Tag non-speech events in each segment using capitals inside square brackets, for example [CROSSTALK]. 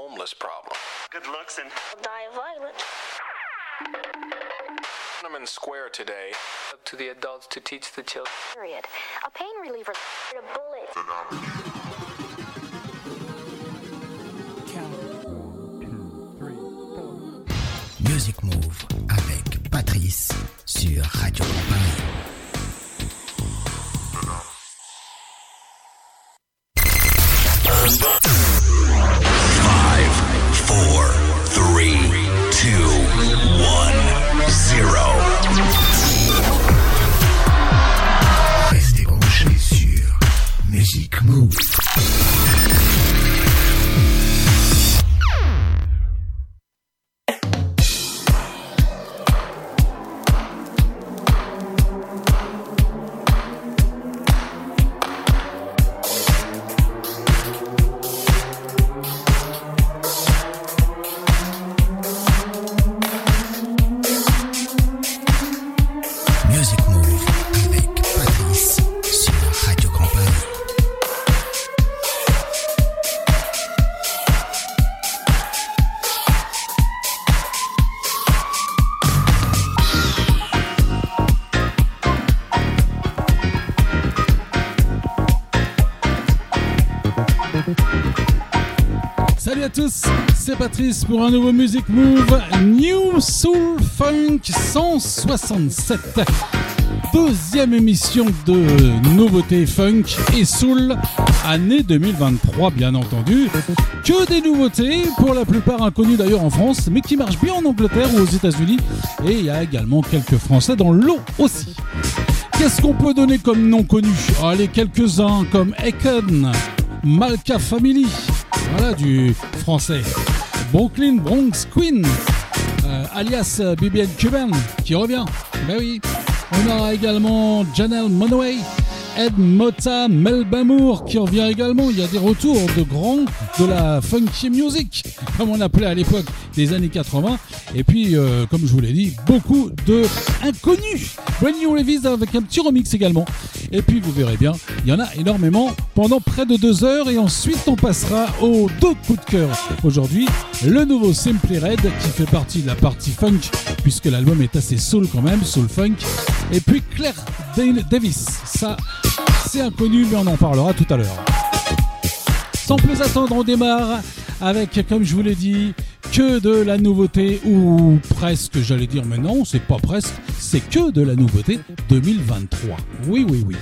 homeless problem. Good looks and die violent. Tiananmen Square today. Up to the adults to teach the children. Period. A pain reliever. A bullet. Music Move avec Patrice sur Radio Paris. pour un nouveau Music Move New Soul Funk 167. Deuxième émission de nouveautés funk et soul, année 2023 bien entendu. Que des nouveautés, pour la plupart inconnues d'ailleurs en France, mais qui marchent bien en Angleterre ou aux États-Unis. Et il y a également quelques Français dans l'eau aussi. Qu'est-ce qu'on peut donner comme non connu? Allez, quelques-uns comme Eken, Malka Family, voilà du français. Brooklyn Bronx Queen, euh, alias euh, BBN Cuban, qui revient. Ben oui. On aura également Janelle Monoway, Ed Mota, Melbamour qui revient également. Il y a des retours de grands de la funky music, comme on appelait à l'époque des années 80. Et puis, euh, comme je vous l'ai dit, beaucoup de inconnus. Brand Levis avec un petit remix également. Et puis, vous verrez bien, il y en a énormément pendant près de deux heures. Et ensuite, on passera aux deux coups de cœur. Aujourd'hui, le nouveau Simply Red qui fait partie de la partie funk, puisque l'album est assez soul quand même, soul funk. Et puis Claire Davis. Ça, c'est inconnu, mais on en parlera tout à l'heure. Sans plus attendre, on démarre avec, comme je vous l'ai dit, que de la nouveauté, ou presque, j'allais dire, mais non, c'est pas presque, c'est que de la nouveauté 2023. Oui, oui, oui.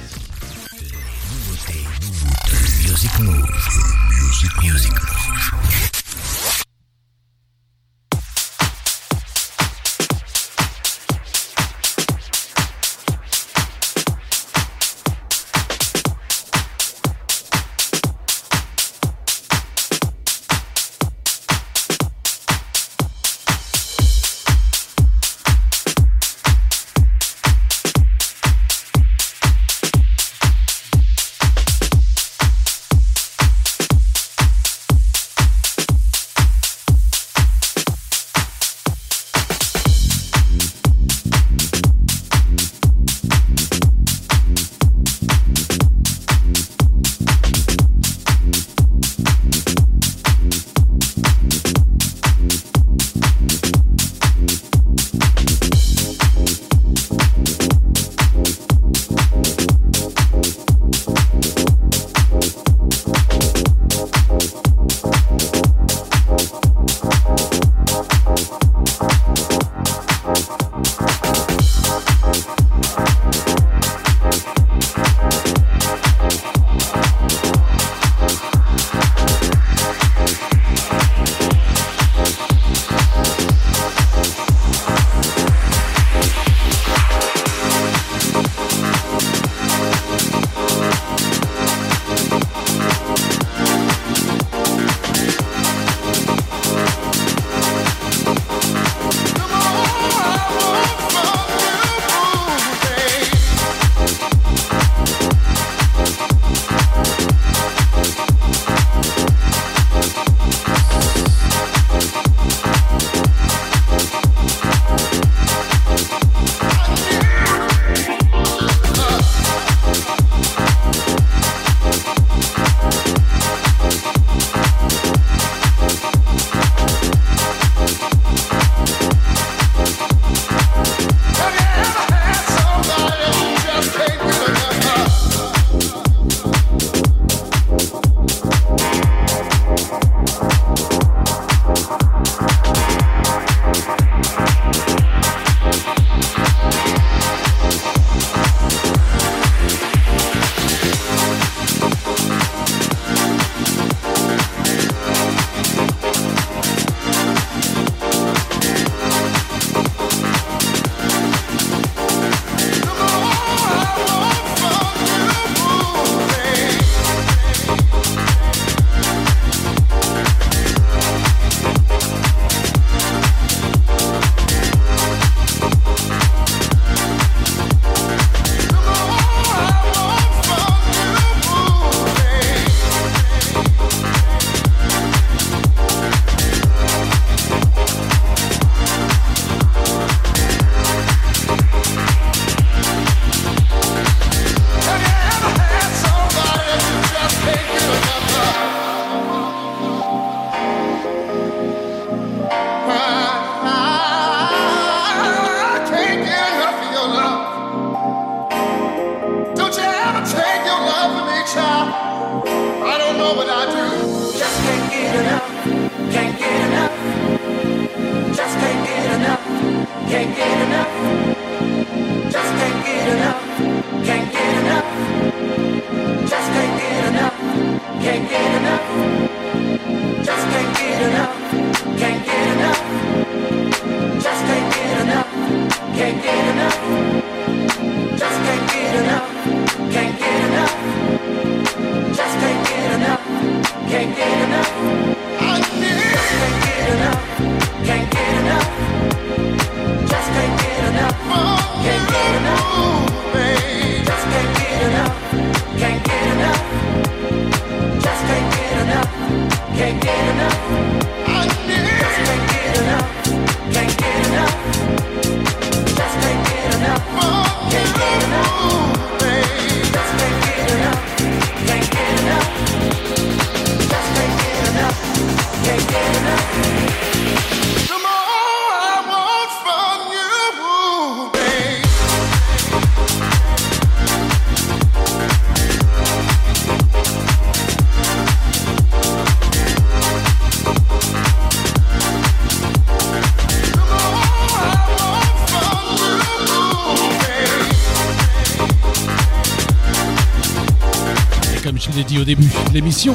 Au début de l'émission,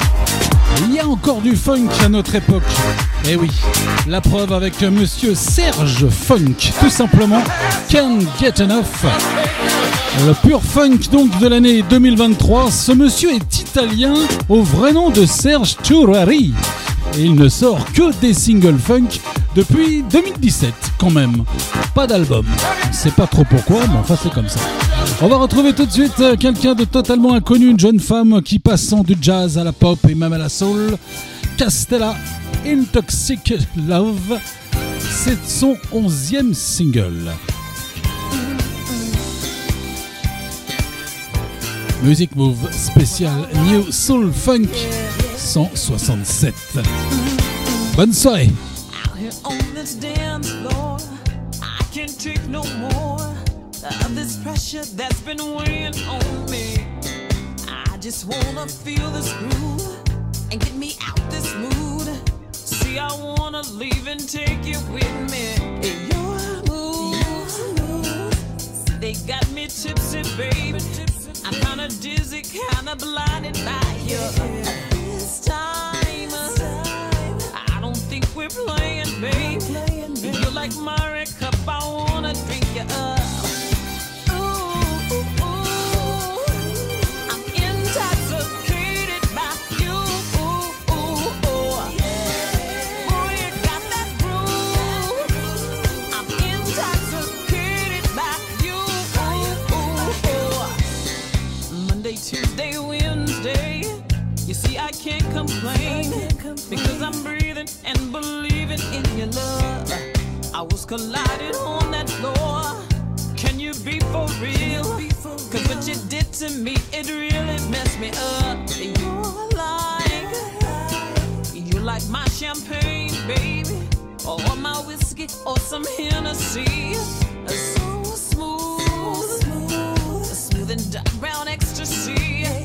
il y a encore du funk à notre époque. Eh oui, la preuve avec monsieur Serge Funk, tout simplement, Can't Get Enough. Le pur funk donc de l'année 2023, ce monsieur est italien au vrai nom de Serge Turari. Et il ne sort que des singles funk depuis 2017 quand même. Pas d'album. On sait pas trop pourquoi, mais enfin c'est comme ça. On va retrouver tout de suite euh, quelqu'un de totalement inconnu, une jeune femme qui passant du jazz à la pop et même à la soul. Castella Intoxic Love. C'est son onzième single. Music Move spécial New Soul Funk 167. Bonne soirée. Of this pressure that's been weighing on me. I just wanna feel this groove and get me out this mood. See, I wanna leave and take you with me. Your moves, they got me tipsy, baby. I'm kinda dizzy, kinda blinded by you. This time, I don't think we're playing, babe. You're like my cup, I wanna drink in your love. I was collided on that floor. Can you be for real? Cause what you did to me, it really messed me up. You're like, you like my champagne, baby, or my whiskey, or some Hennessy. So smooth, smooth and dark brown ecstasy.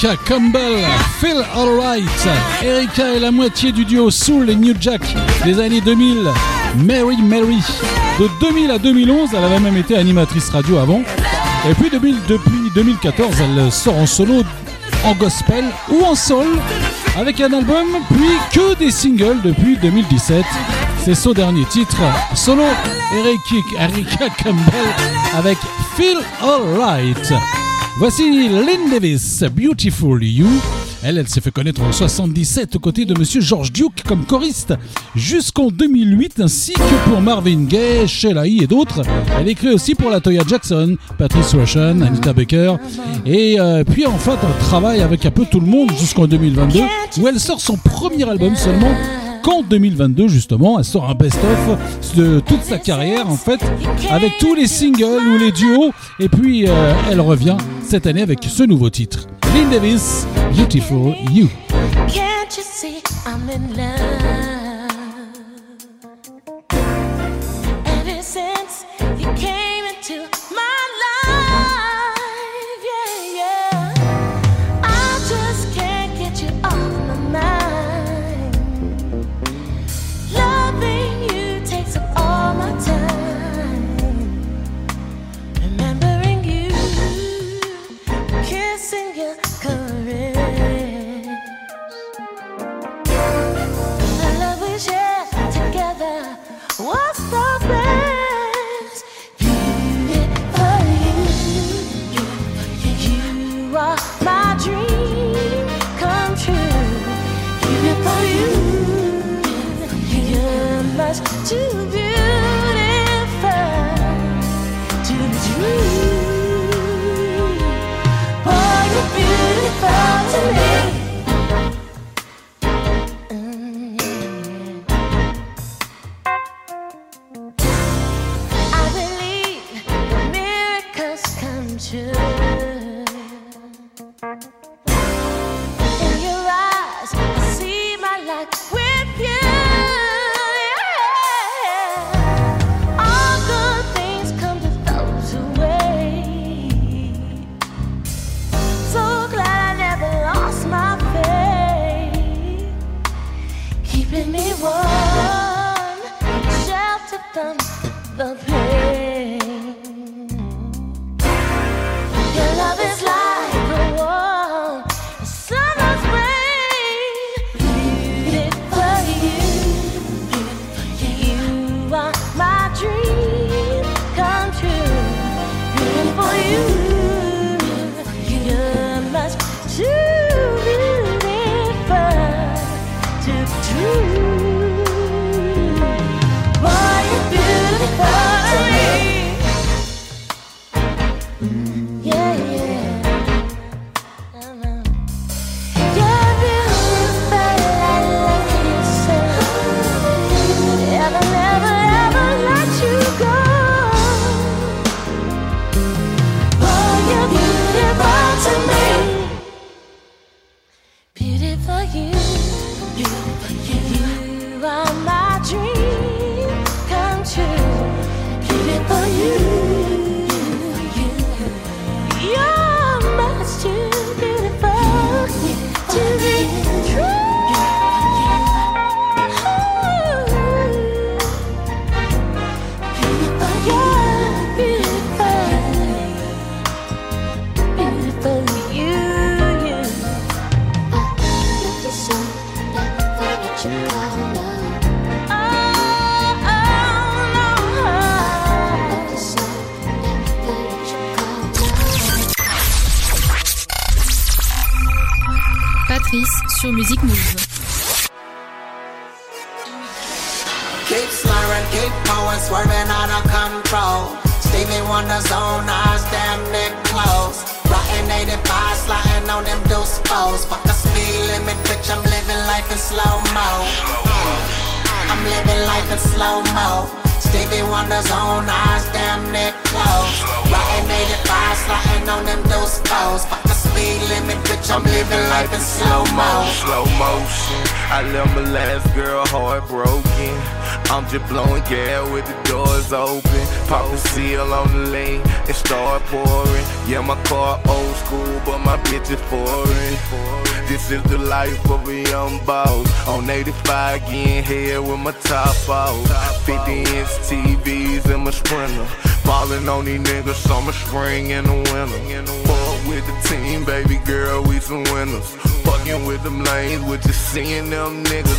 Erika Campbell, Feel Alright. Erika est la moitié du duo Soul et New Jack des années 2000, Mary Mary. De 2000 à 2011, elle avait même été animatrice radio avant. Et puis depuis 2014, elle sort en solo, en gospel ou en soul, avec un album, puis que des singles depuis 2017. C'est son dernier titre, solo Erika Campbell avec Feel Alright. Voici Lynn Davis, Beautiful You. Elle, elle s'est fait connaître en 77 aux côtés de Monsieur George Duke comme choriste jusqu'en 2008, ainsi que pour Marvin Gaye, Sheila E. et d'autres. Elle écrit aussi pour la Toya Jackson, Patrice Rushen, Anita Baker. Et euh, puis en fait, elle travaille avec un peu tout le monde jusqu'en 2022, où elle sort son premier album seulement qu'en 2022 justement. Elle sort un best-of de toute sa carrière en fait, avec tous les singles ou les duos. Et puis euh, elle revient cette année avec ce nouveau titre. Lynn Davis, Beautiful You.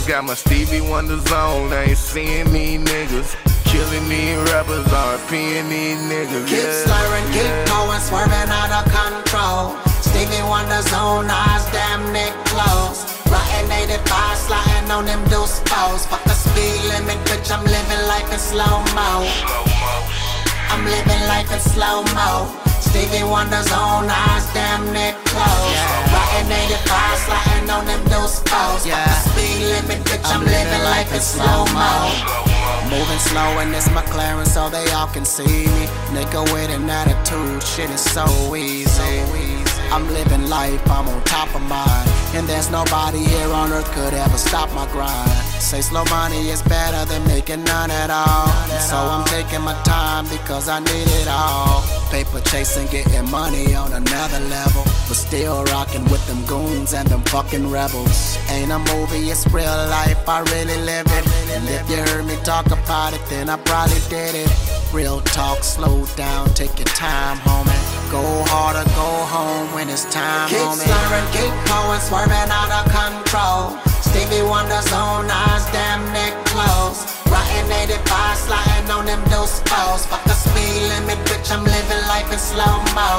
Got my Stevie Wonder zone, I ain't seeing these niggas. Killing these rappers, RPing these niggas. Keep yeah, slurring, yeah. keep going, swerving out of control. Stevie Wonder zone, eyes damn near closed. Rotten 85, sliding on them deuce foes. Fuck the speed limit, bitch, I'm living life in slow mo. I'm living life in slow mo. Stevie Wonder's on eyes damn near closed. Yeah. Riding 85, sliding on them deuce foes. Yeah. the speed limit, bitch, I'm, I'm living life in slow mo. Moving slow in this McLaren so they all can see me. Nigga with an attitude, shit is so easy. I'm living life, I'm on top of mine. And there's nobody here on earth could ever stop my grind. Say slow money is better than making none at all. So I'm taking my time because I need it all. Paper chasing, getting money on another level. But still rocking with them goons and them fucking rebels. Ain't a movie, it's real life, I really live it. And if you heard me talk about it, then I probably did it. Real talk, slow down, take your time, homie. Go hard or go home when it's time, keep homie. Keep slurring, keep going, swerving out of control. Stevie Wonder's own eyes, damn near close. Rotten 85, sliding on them dose foes. Fuck the speed limit, bitch, I'm living life in slow mo.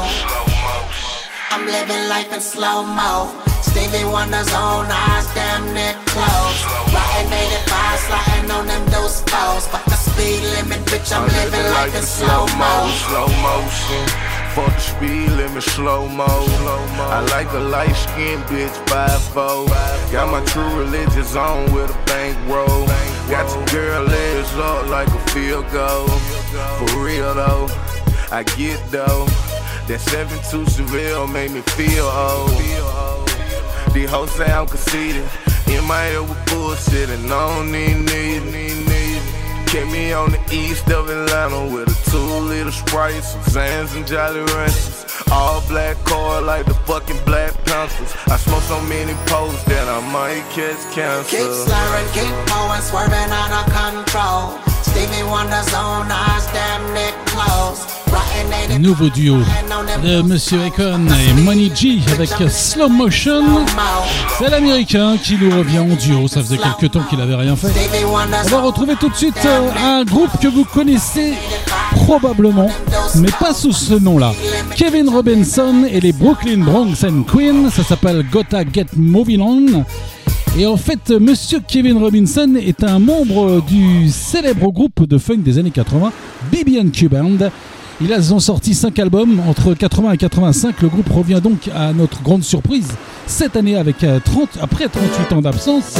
I'm living life in slow mo. Stevie Wonder's own eyes, damn near close. Rotten 85, sliding on them dose foes. Fuck the speed limit, bitch, I'm, I'm living, living life in slow mo. Slow motion. Fuck the speed limit, slow mo. I like a light skinned bitch, 5'4. Got my true religious on with a bankroll. Got your girl legs up like a field goal. For real though, I get though. That 7-2 Seville made me feel old. Hoes say I'm conceited. In my head with bullshit and I don't need need. Kept me on the east of Atlanta with a two liter Sprite, some Zans and Jolly Ranchers. All black car like the fucking Black Panthers. I smoke so many posts that I might catch cancer. Keep slurring, keep going, swerving out of control. Nouveau duo de Monsieur Econ et Money G avec Slow Motion. C'est l'américain qui nous revient en duo. Ça faisait quelques temps qu'il avait rien fait. On va retrouver tout de suite euh, un groupe que vous connaissez probablement, mais pas sous ce nom-là. Kevin Robinson et les Brooklyn Bronx and Queen. Ça s'appelle Gotta Get Moving On. Et en fait, Monsieur Kevin Robinson est un membre du célèbre groupe de funk des années 80, BB&Q Band. Ils ont sorti 5 albums entre 80 et 85. Le groupe revient donc à notre grande surprise cette année avec 30, euh, après 38 ans d'absence,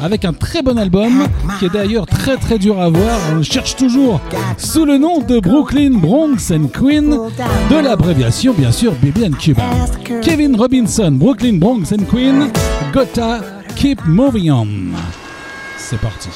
avec un très bon album qui est d'ailleurs très très dur à voir. On le cherche toujours sous le nom de Brooklyn Bronx and Queen, de l'abréviation bien sûr BB Cuba. Kevin Robinson, Brooklyn Bronx and Queen, Gotta Keep Moving On. C'est parti.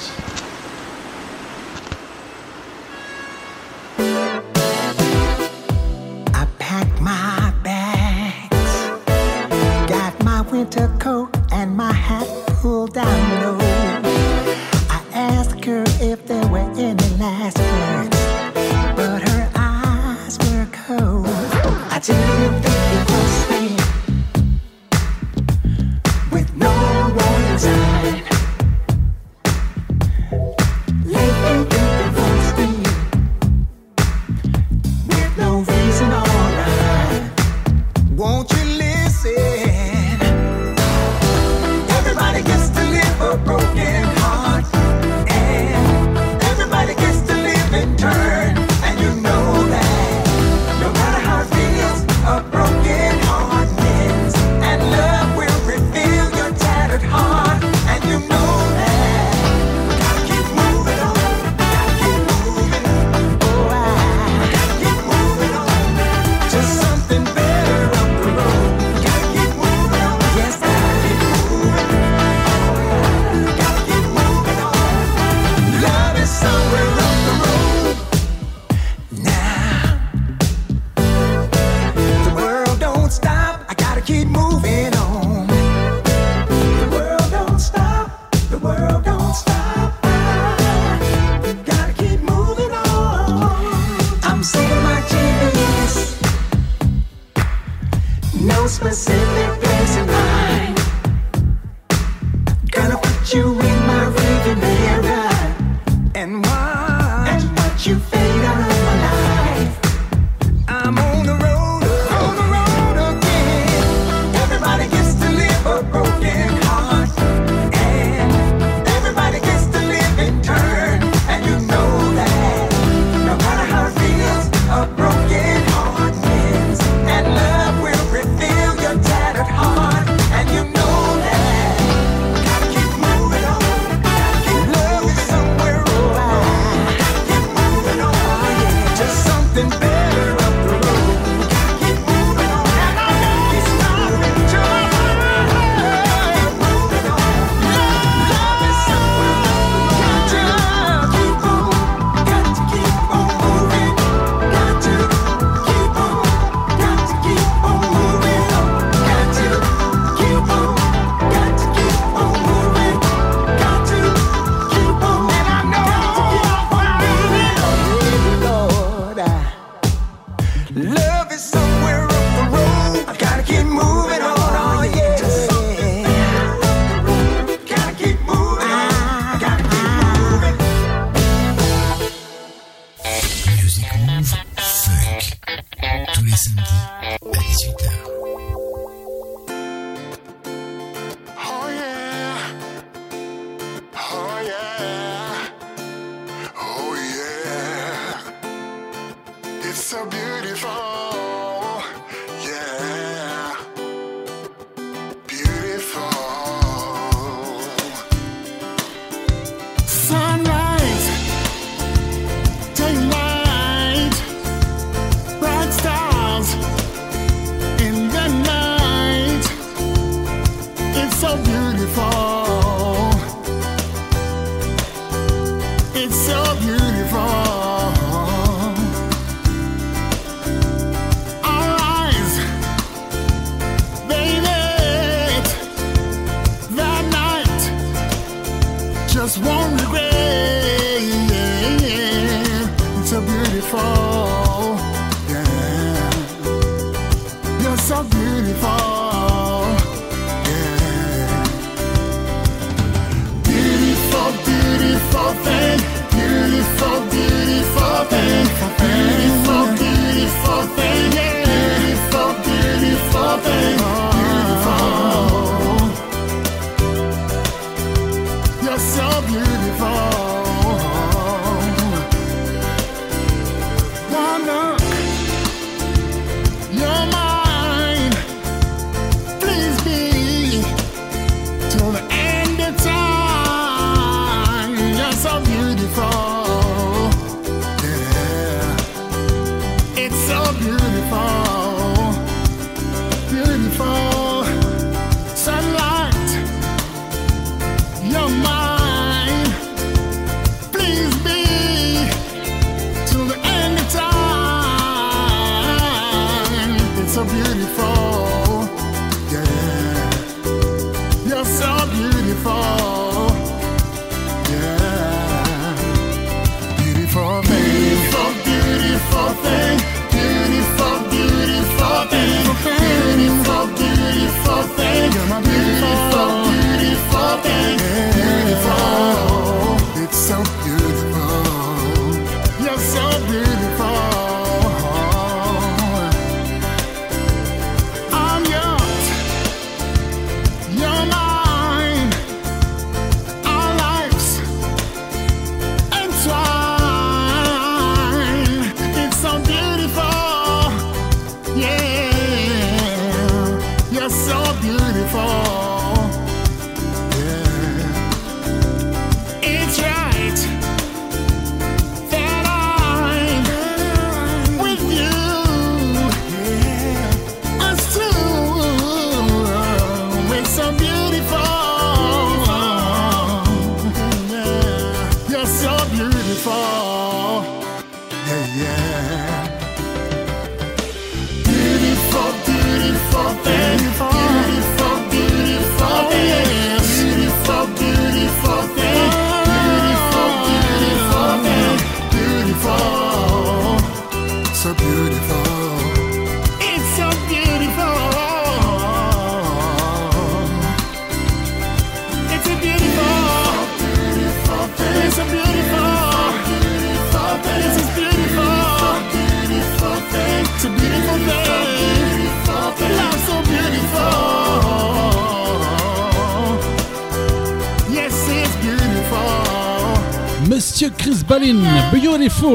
no specific place in mind. Gonna put you in my rearview area.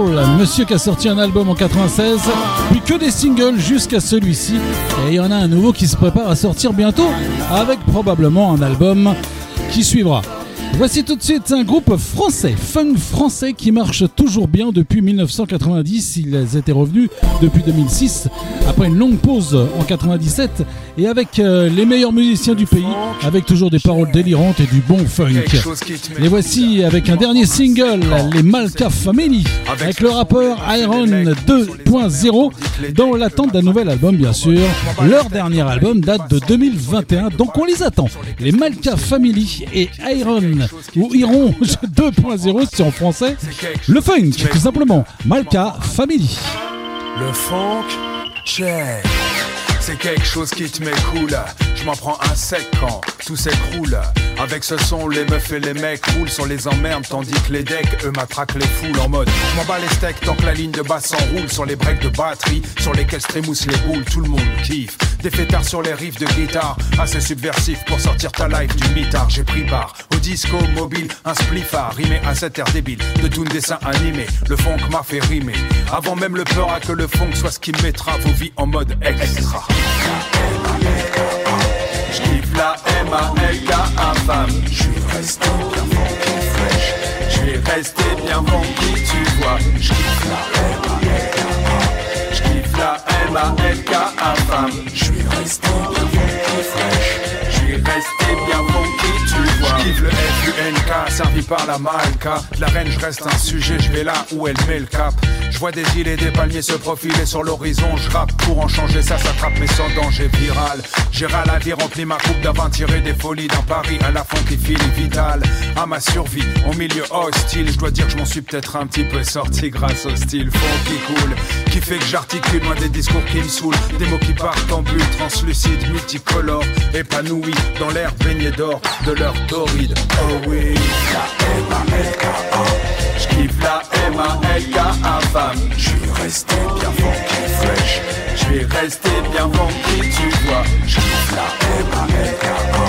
Monsieur qui a sorti un album en 96, puis que des singles jusqu'à celui-ci. Et il y en a un nouveau qui se prépare à sortir bientôt, avec probablement un album qui suivra. Voici tout de suite un groupe français, funk français qui marche toujours bien depuis 1990. Ils étaient revenus depuis 2006 après une longue pause en 97 et avec euh, les meilleurs musiciens du pays, avec toujours des paroles délirantes et du bon funk. Les voici avec un dernier single, les Malka Family, avec le rappeur Iron 2.0 dans l'attente d'un nouvel album bien sûr. Leur dernier album date de 2021, donc on les attend. Les Malka Family et Iron ou Iron [LAUGHS] 2.0 c'est en français. Le funk, tout simplement. Malka Family. Le funk, check. C'est quelque chose qui te cool. Je m'en prends un sec quand tout s'écroule. Avec ce son, les meufs et les mecs roulent sur les emmerdes, tandis que les decks, eux, matraquent les foules en mode. Je m'en bats les steaks tant que la ligne de basse s'enroule sur les breaks de batterie, sur lesquels trémoussent les boules, tout le monde kiffe. Des fêtards sur les riffs de guitare, assez subversif pour sortir ta life du mitard. J'ai pris part au disco mobile, un spliffard, rimé à cet air débile, de tout dessin animé. Le funk m'a fait rimer, avant même le peur à que le funk soit ce qui mettra vos vies en mode extra. J'kiffe la M-A-L-K-A femme J'suis resté bien funky fresh. J'suis resté bien funky tu vois. J'kiffe la resté Resté bien servi par la malka. La reine, je reste un sujet, je vais là où elle met le cap. Je vois des îles et des palmiers se profiler sur l'horizon. Je rappe pour en changer, ça s'attrape, mais sans danger viral. J'ai la vie, rempli ma coupe d'avant tiré des folies dans Paris à la fin qui file vital. À ma survie, au milieu hostile, je dois dire que je m'en suis peut-être un petit peu sorti grâce au style fond qui coule. Qui fait que j'articule loin des discours qui me saoulent. Des mots qui partent en bulle, translucides, multicolores, épanouis dans l'air baigné d'or de leur torride. Oh oui, la M-A-L-K-A. J'kiffe la M-A-L-K-A femme. J'suis resté bien funky fresh. J'vais rester bien funky, tu vois. J'kiffe la M-A-L-K-A.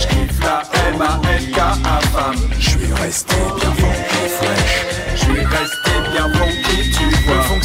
J'kiffe la M-A-L-K-A femme. J'suis resté bien funky fresh. J'vais rester bien funky,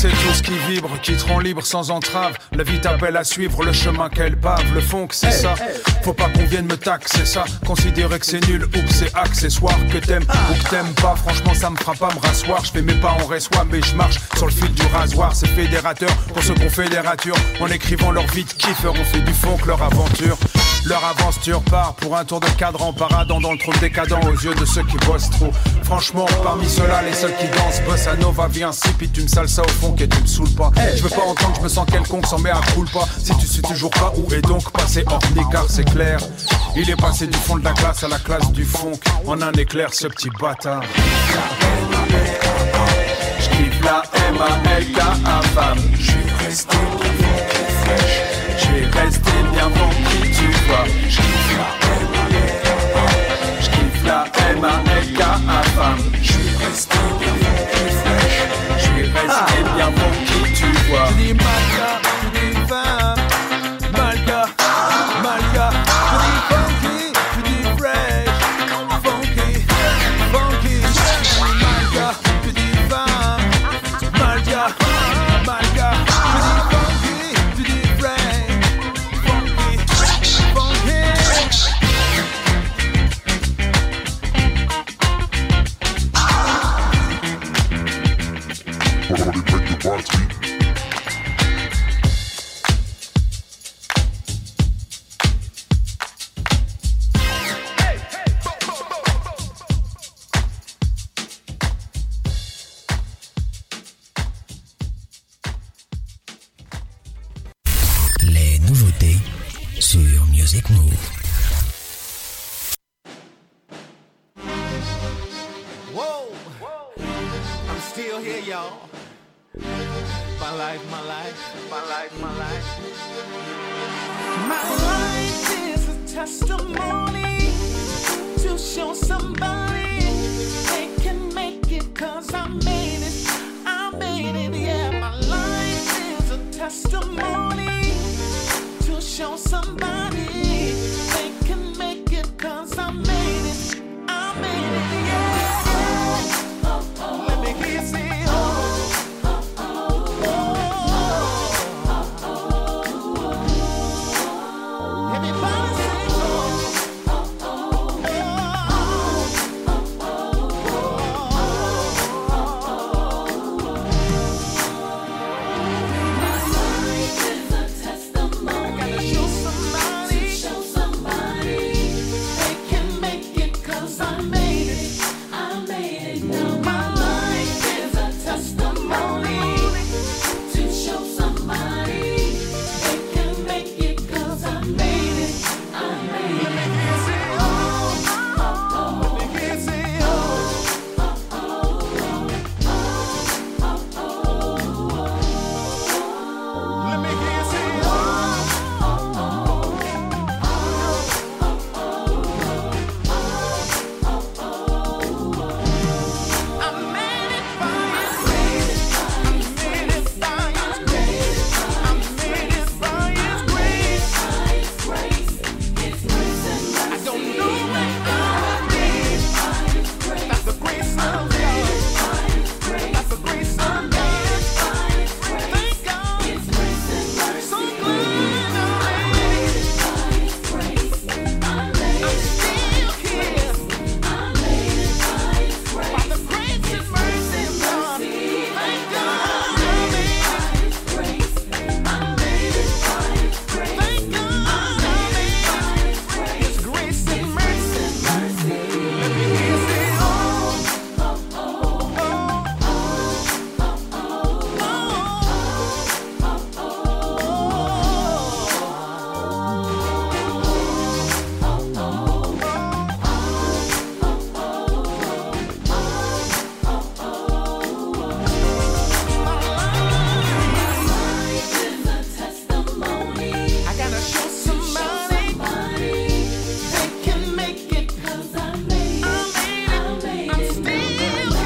vois. Le funk c'est tout ce qui vibre, qui te rend libre sans entrave. La vie t'appelle à suivre le chemin qu'elle pave. Le funk c'est ça. Faut pas qu'on vienne me taxer ça. Considérer que c'est nul ou que c'est accessoire. Que t'aimes ou que t'aimes pas. Franchement, ça me fera pas me rasseoir. Je fais mes pas en reçoit, mais je marche sur le fil du rasoir. C'est fédérateur pour ceux qu'on fédérature. En écrivant leur vie de kiffer, on fait du funk leur aventure. Leur aventure part pour un tour de cadre en paradant dans le trône décadent aux yeux de ceux qui bossent trop. Franchement, parmi ceux-là, les seuls qui dansent, bossa nova, si puis tu me salsa au fond et tu me saoules pas. Je veux pas entendre, je me sens quelconque, s'en met à coule pas. Si tu sais toujours pas où est donc passé hors car c'est clair. Il est passé du fond de la classe à la classe du fond. En un éclair, ce petit bâtard. J'kiffe la M-A-L-K-A femme. J'suis resté bien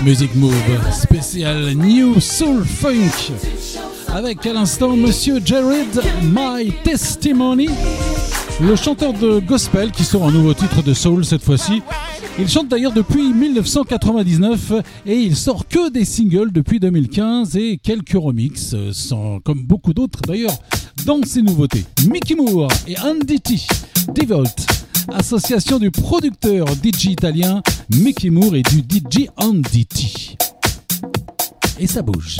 Music Move spécial New Soul Funk avec à l'instant Monsieur Jared My Testimony, le chanteur de gospel qui sort un nouveau titre de soul cette fois-ci. Il chante d'ailleurs depuis 1999 et il sort que des singles depuis 2015 et quelques remixes, sans, comme beaucoup d'autres d'ailleurs, dans ses nouveautés. Mickey Moore et Andy T. Devolt, association du producteur DJ italien Mickey Moore et du DJ Andy T. Et ça bouge.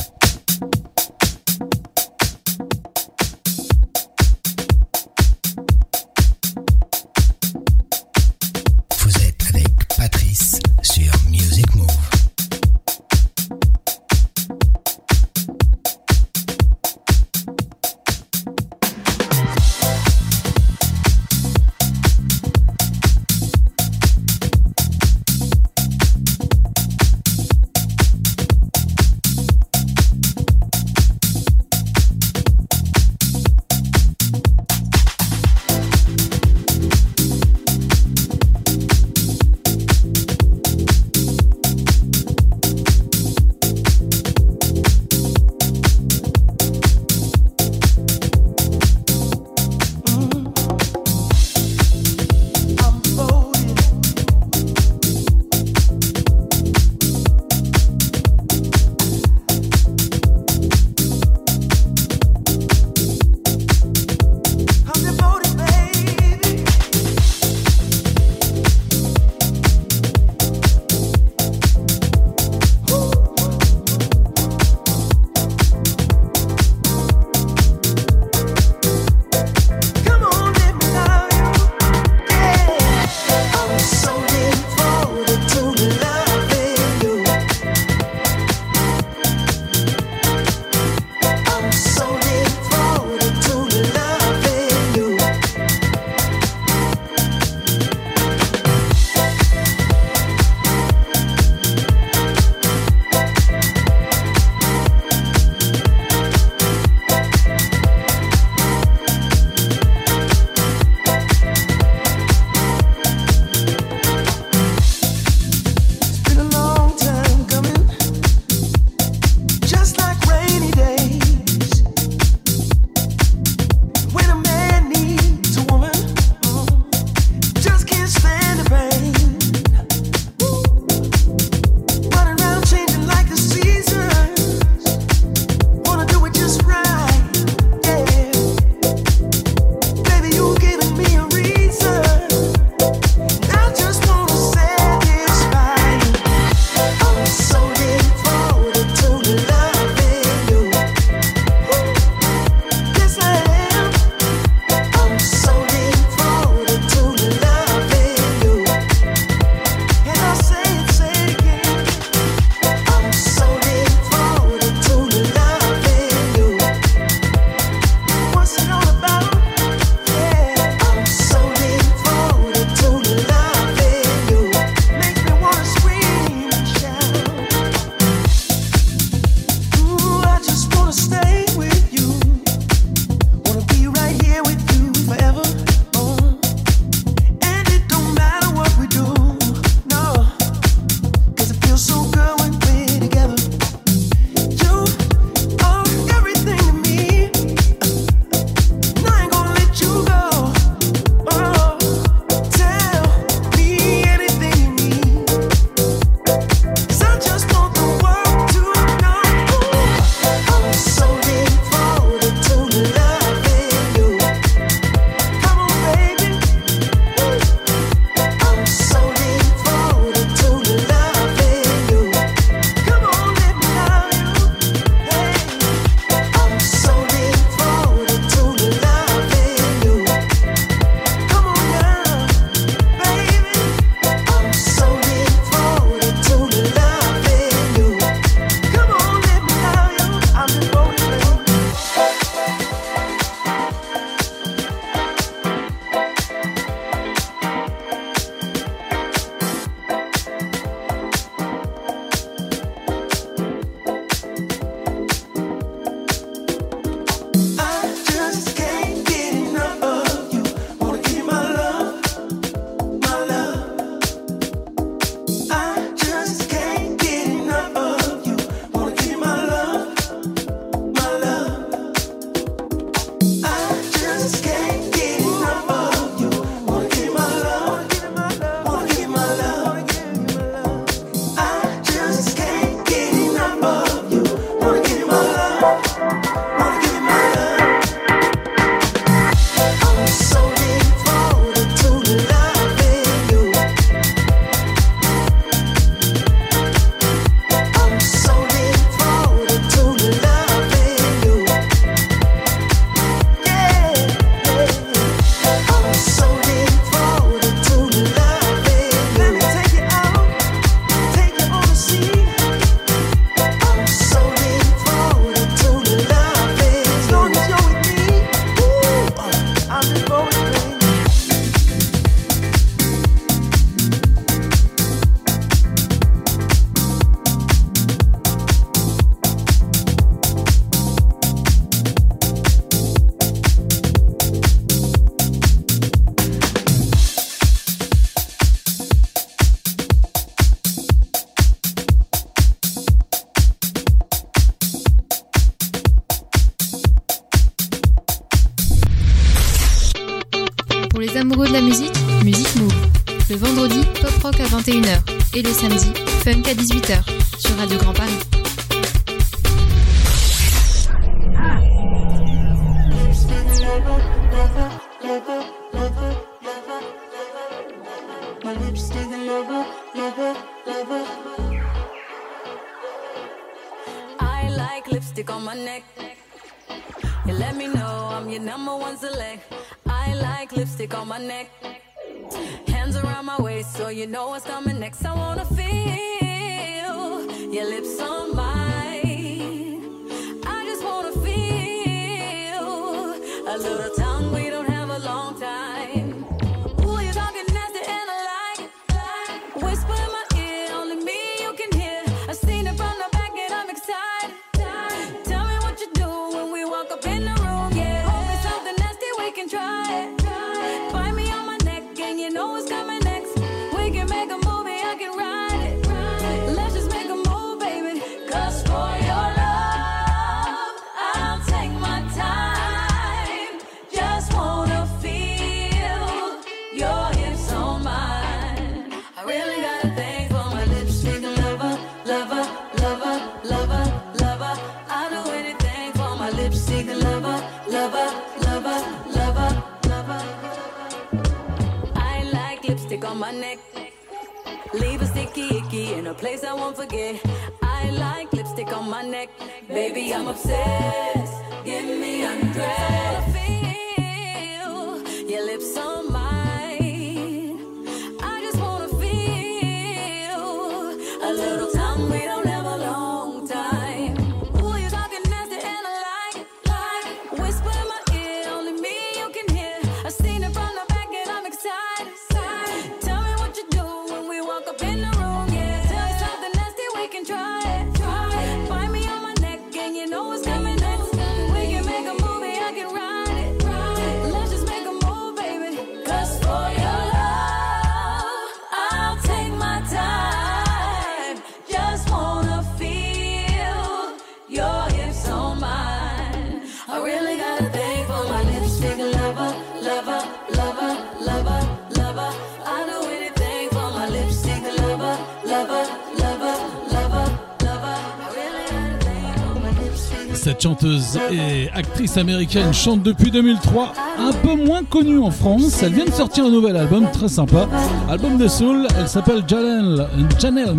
américaine chante depuis 2003, un peu moins connue en France. Elle vient de sortir un nouvel album très sympa, album de soul. Elle s'appelle Janelle, Janelle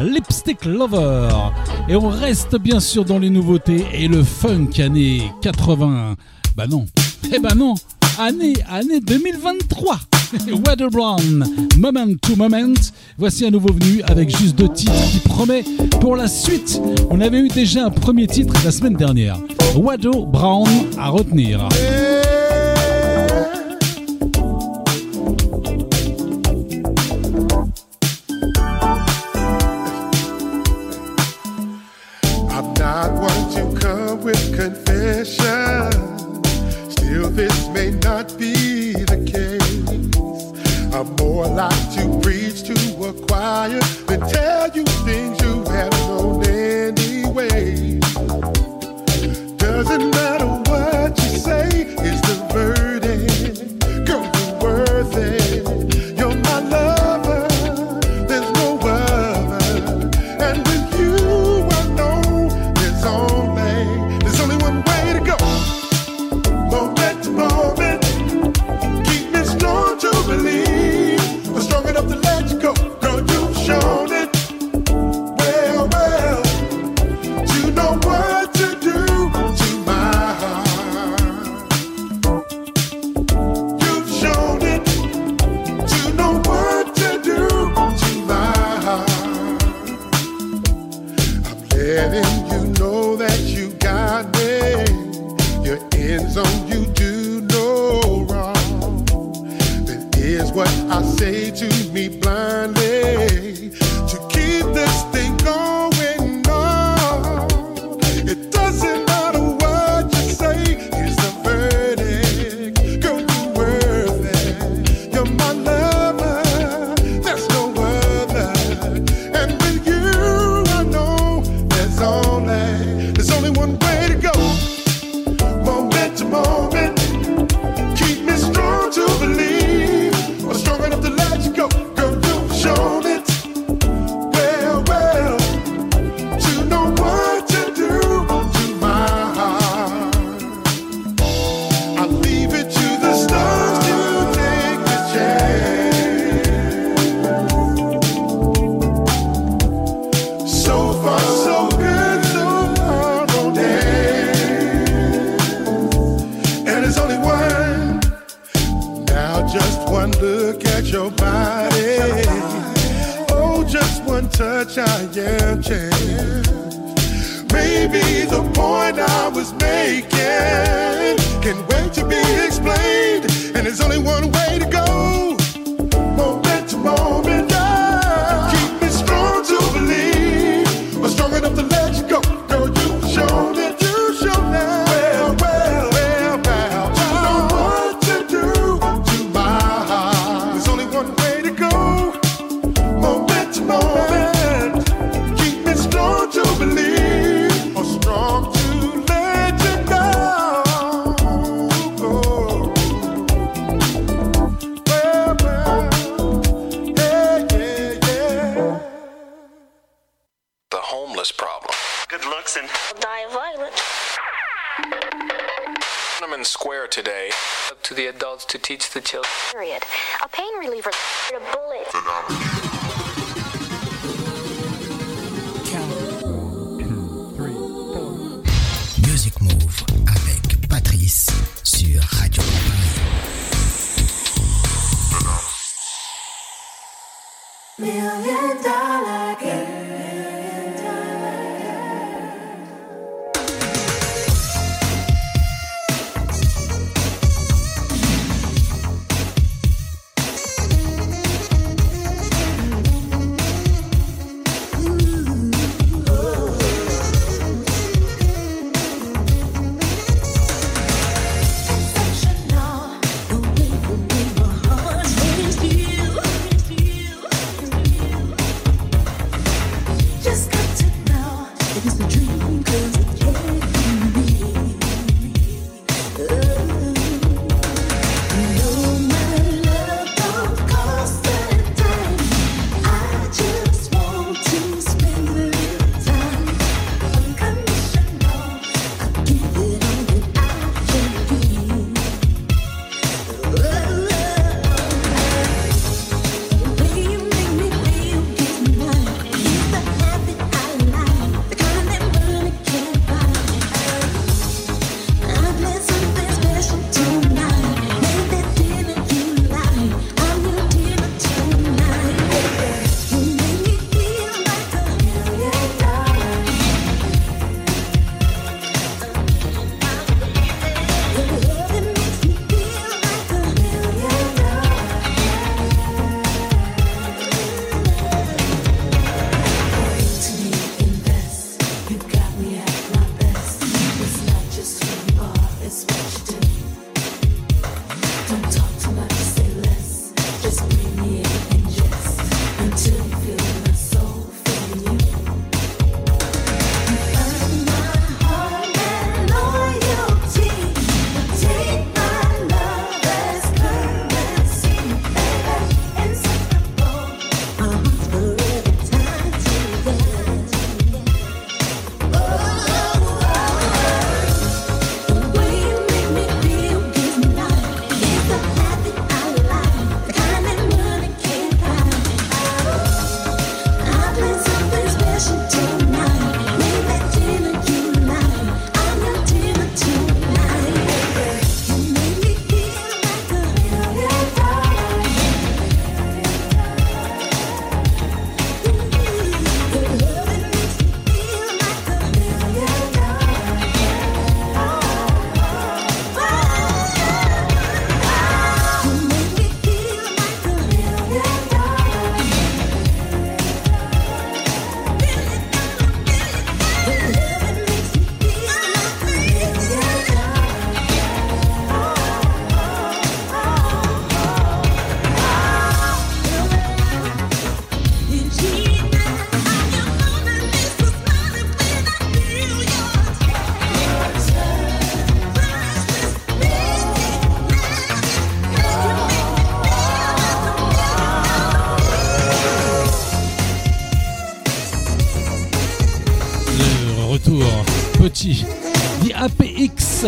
Lipstick Lover. Et on reste bien sûr dans les nouveautés et le funk année 80. Bah non, eh bah non, année, année 2023. [LAUGHS] Weather Brown, Moment to Moment. Voici un nouveau venu avec juste deux titres qui promet pour la suite, on avait eu déjà un premier titre la semaine dernière. Wado Brown à retenir. more like to preach to than tell you things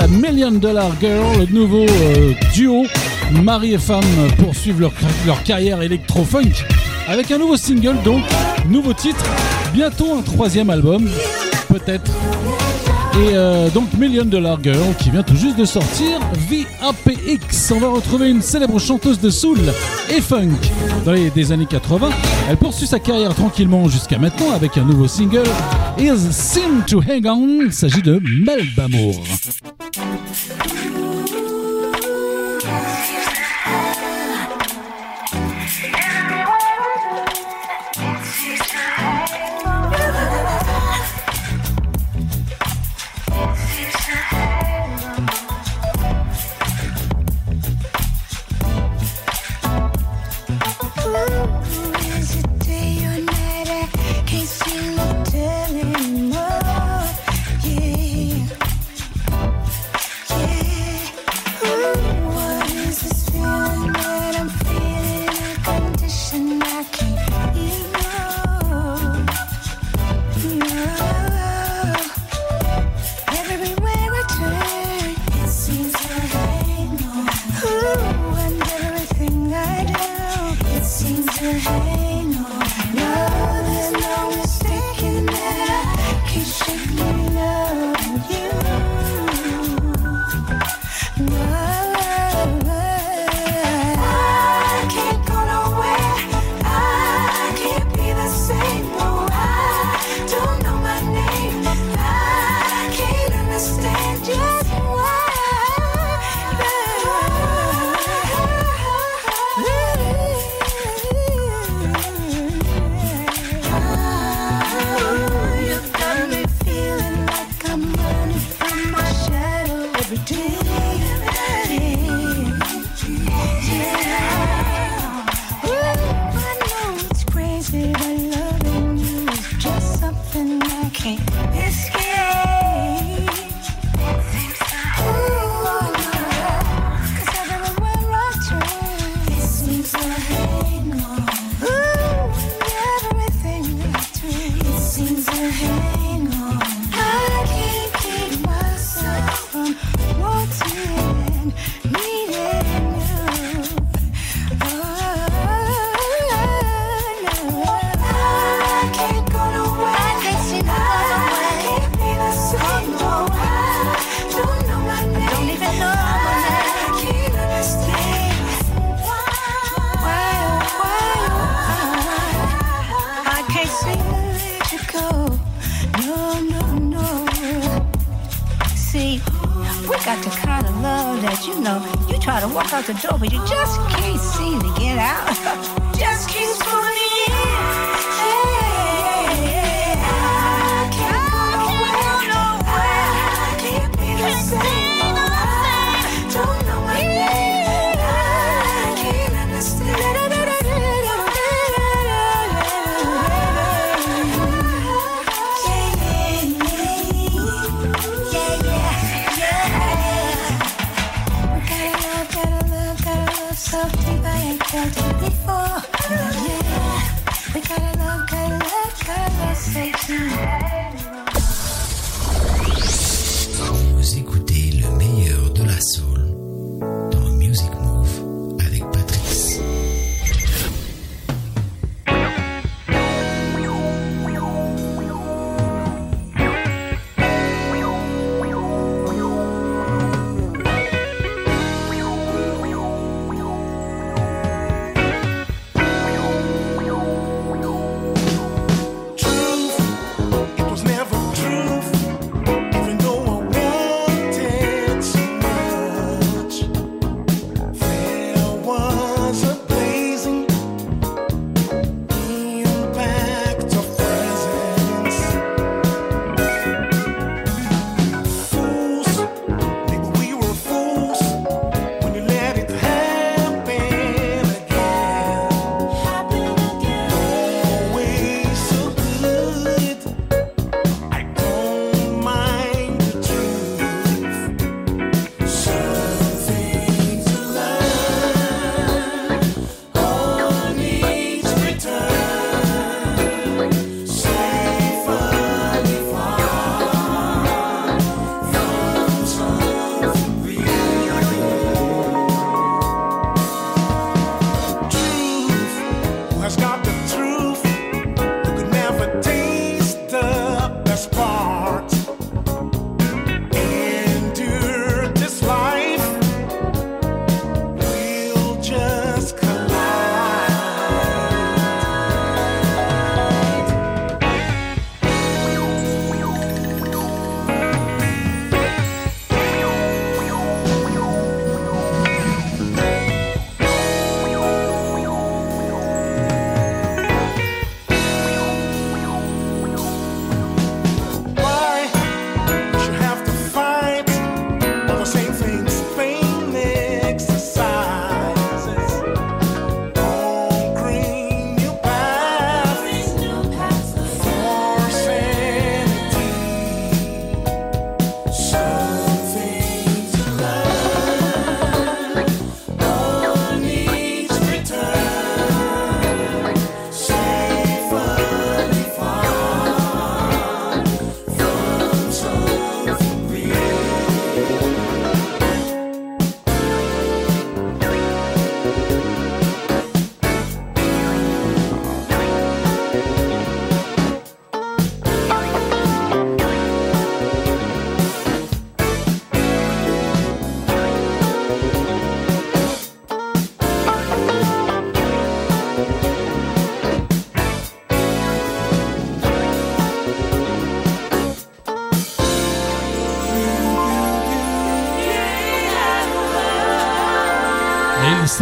Million Dollar Girl, le nouveau euh, duo. Mari et femme poursuivent leur, carrière électro-funk avec un nouveau single, donc nouveau titre, bientôt un troisième album, peut-être. Et euh, donc Million Dollar Girl qui vient tout juste de sortir VAPX. On va retrouver une célèbre chanteuse de soul et funk dans les des années 80. Elle poursuit sa carrière tranquillement jusqu'à maintenant avec un nouveau single Is Seem to Hang On. Il s'agit de Melbamour.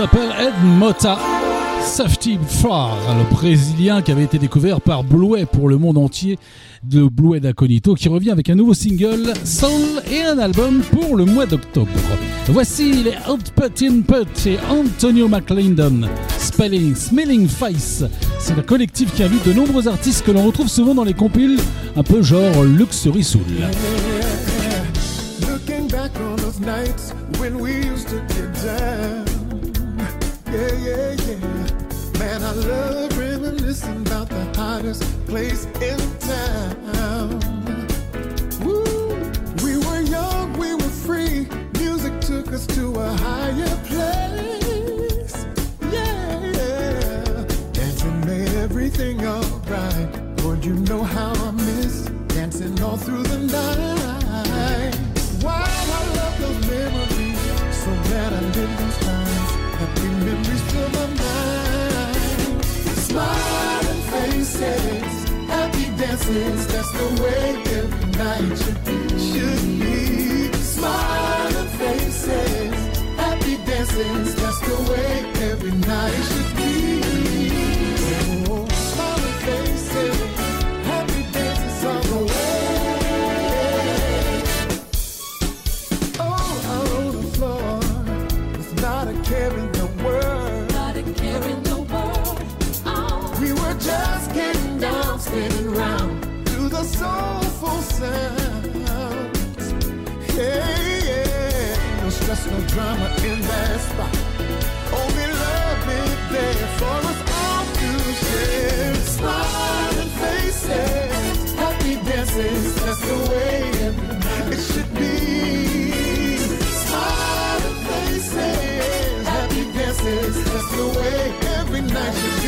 S'appelle Ed Mota. Safety Far, le brésilien qui avait été découvert par Bluey pour le monde entier, de Bluey d'Aconito, qui revient avec un nouveau single, Soul, et un album pour le mois d'octobre. Voici les Output Put et Antonio McLendon, Spelling, Smelling Face. C'est un collectif qui invite de nombreux artistes que l'on retrouve souvent dans les compiles, un peu genre Luxury Soul. Looking back on those nights when we used to get down. Yeah, yeah, yeah. Man, I love reminiscing about the hottest place in town. Woo! We were young, we were free. Music took us to a higher place. Yeah, yeah. Dancing made everything alright. Lord, you know how I miss dancing all through the night. Wow, I love those memories. So glad I lived Smiling faces, happy dances. That's the way every night should be. Smiling faces, happy dances. That's the way every night should be. Drama in that spot. Only love is there for us all to share. Smiling faces, happy dances. That's the way it should be. Smiling faces, happy dances. That's the way every night should be.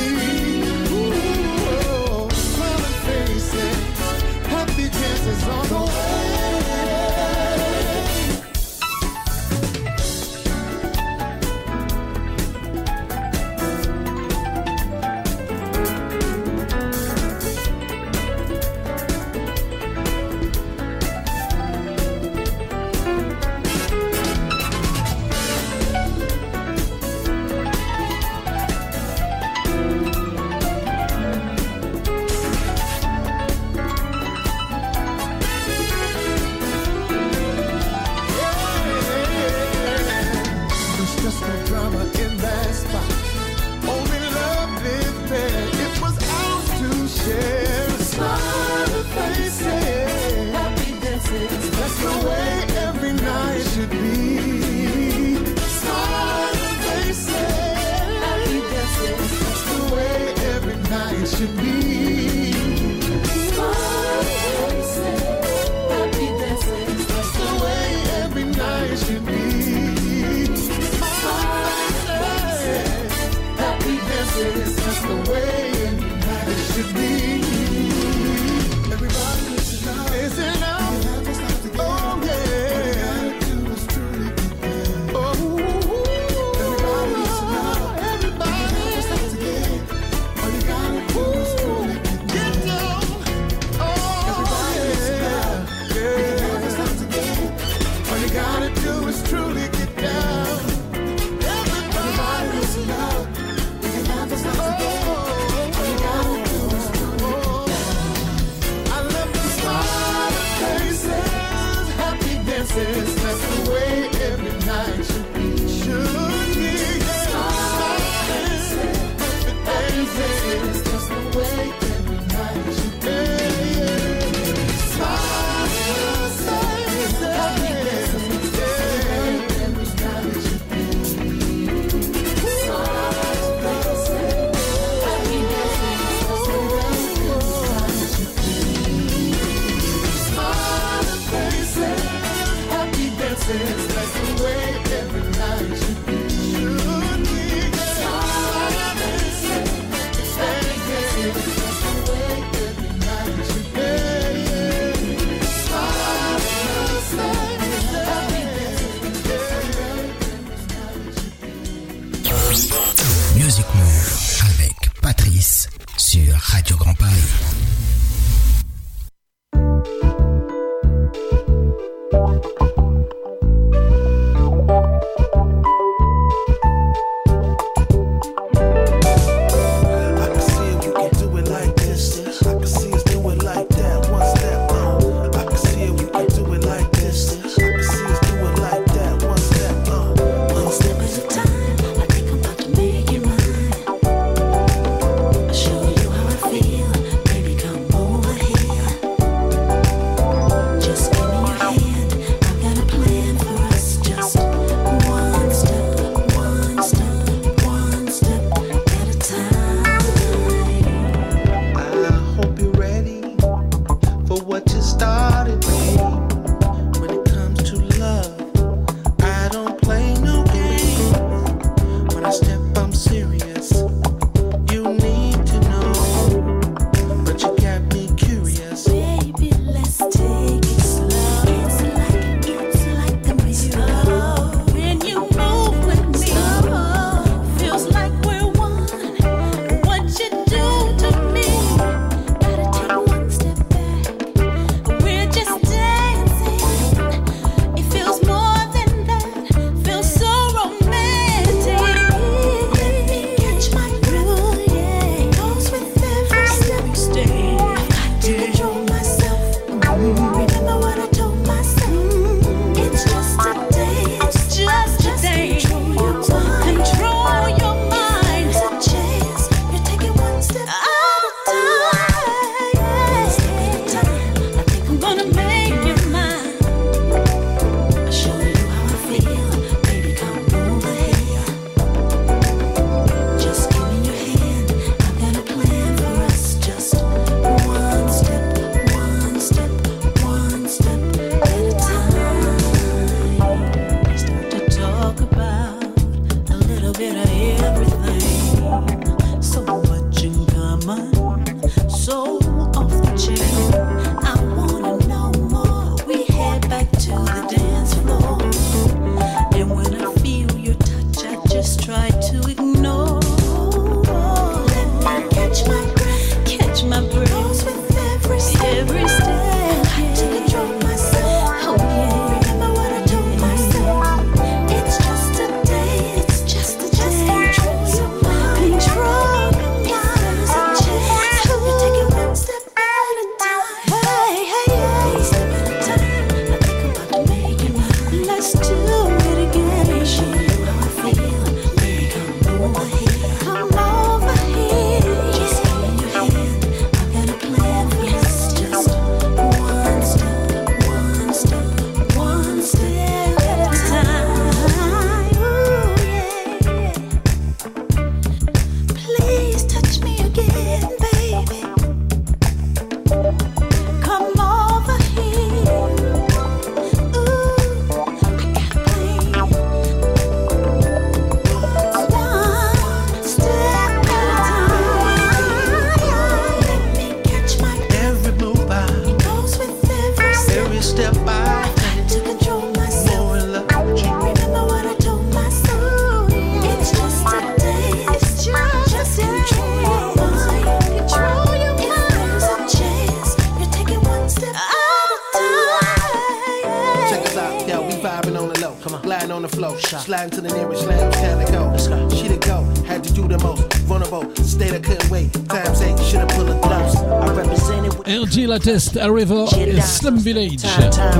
Latest, Arriva et Slum Village.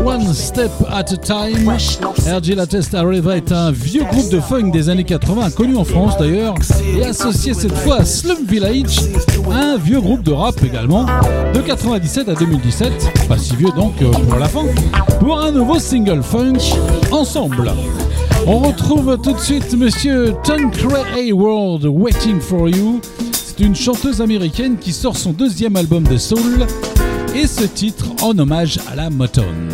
One Step at a Time. RG Latest, Arriva est un vieux groupe de funk des années 80, connu en France d'ailleurs, et associé cette fois à Slum Village, un vieux groupe de rap également, de 97 à 2017, pas si vieux donc euh, pour la fin, pour un nouveau single funk ensemble. On retrouve tout de suite Monsieur Tankrey Hayward, Waiting for You. C'est une chanteuse américaine qui sort son deuxième album de soul et ce titre en hommage à la Motown.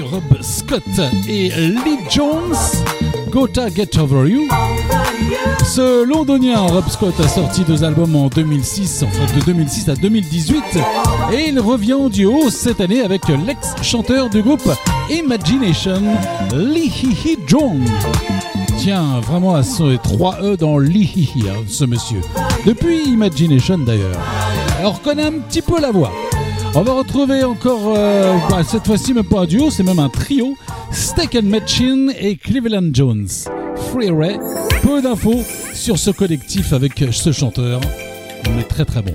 Rob Scott et Lee Jones, Gotta Get Over You. Ce londonien Rob Scott a sorti deux albums en 2006, en fait de 2006 à 2018, et il revient en duo cette année avec l'ex-chanteur du groupe Imagination, Lee Hee Jong. Tiens, vraiment à ce 3 E dans Lee Hee Hee, hein, ce monsieur. Depuis Imagination d'ailleurs. On reconnaît un petit peu la voix. On va retrouver encore, euh, bah, cette fois-ci même pas un duo, c'est même un trio, Steak and Machine et Cleveland Jones. Freeway. Peu d'infos sur ce collectif avec ce chanteur, mais très très bon.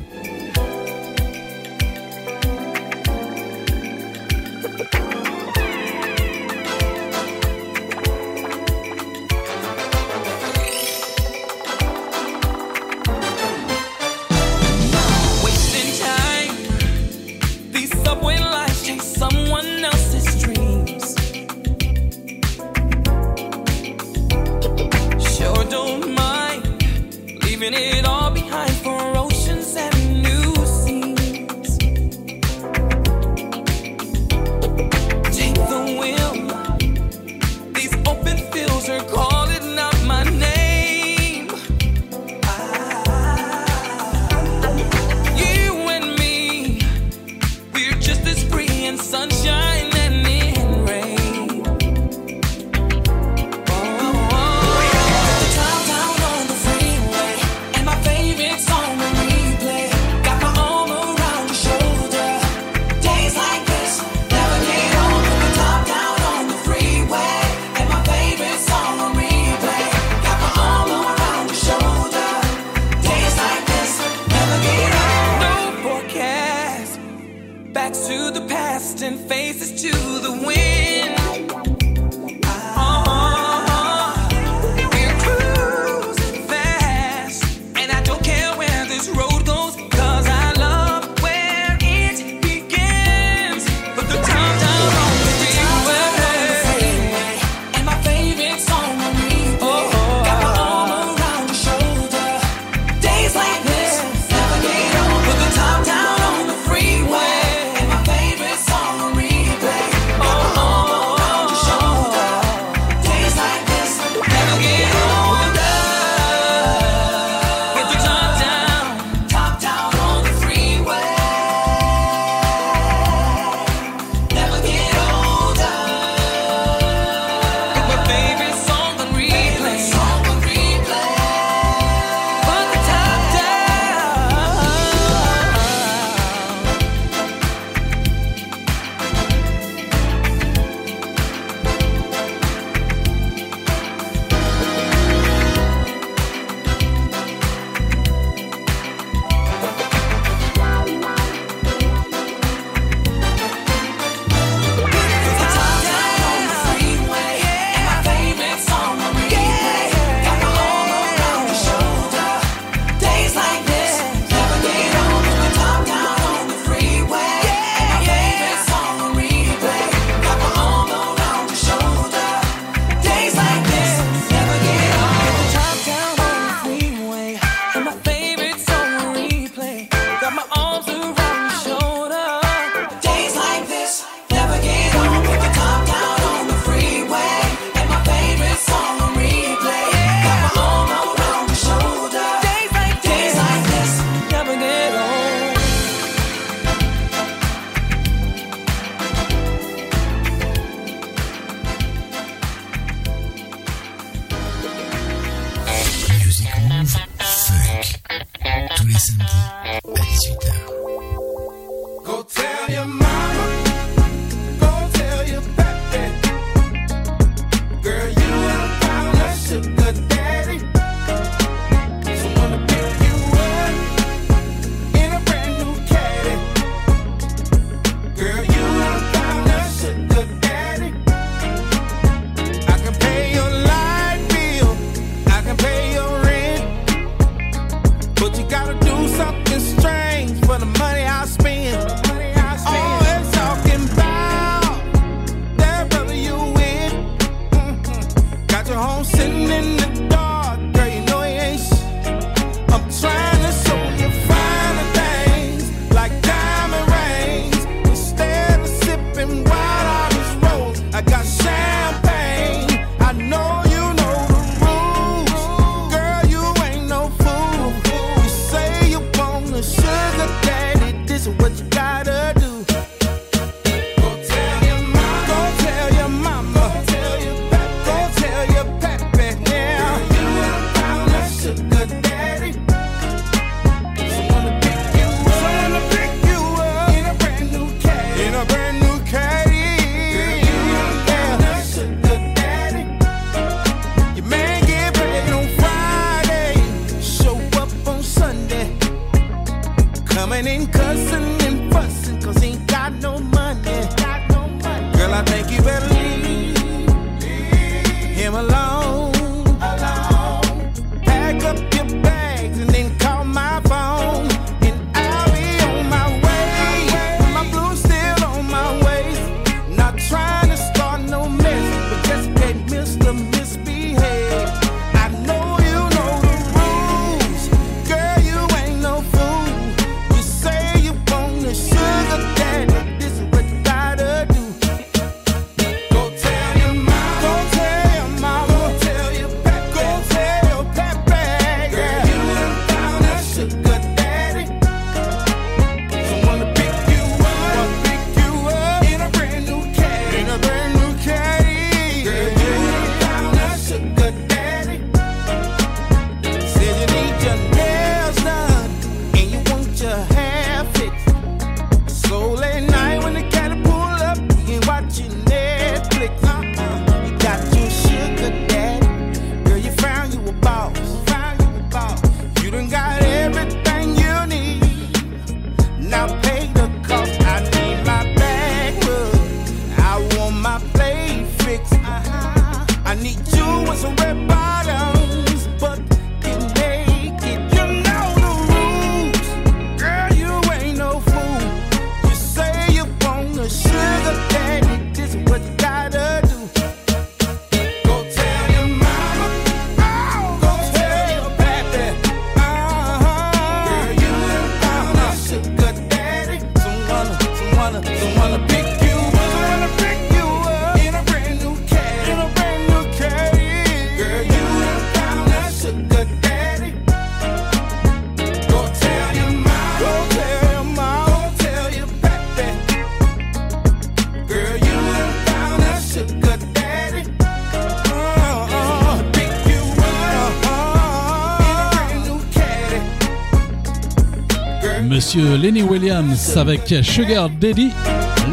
Avec Sugar Daddy,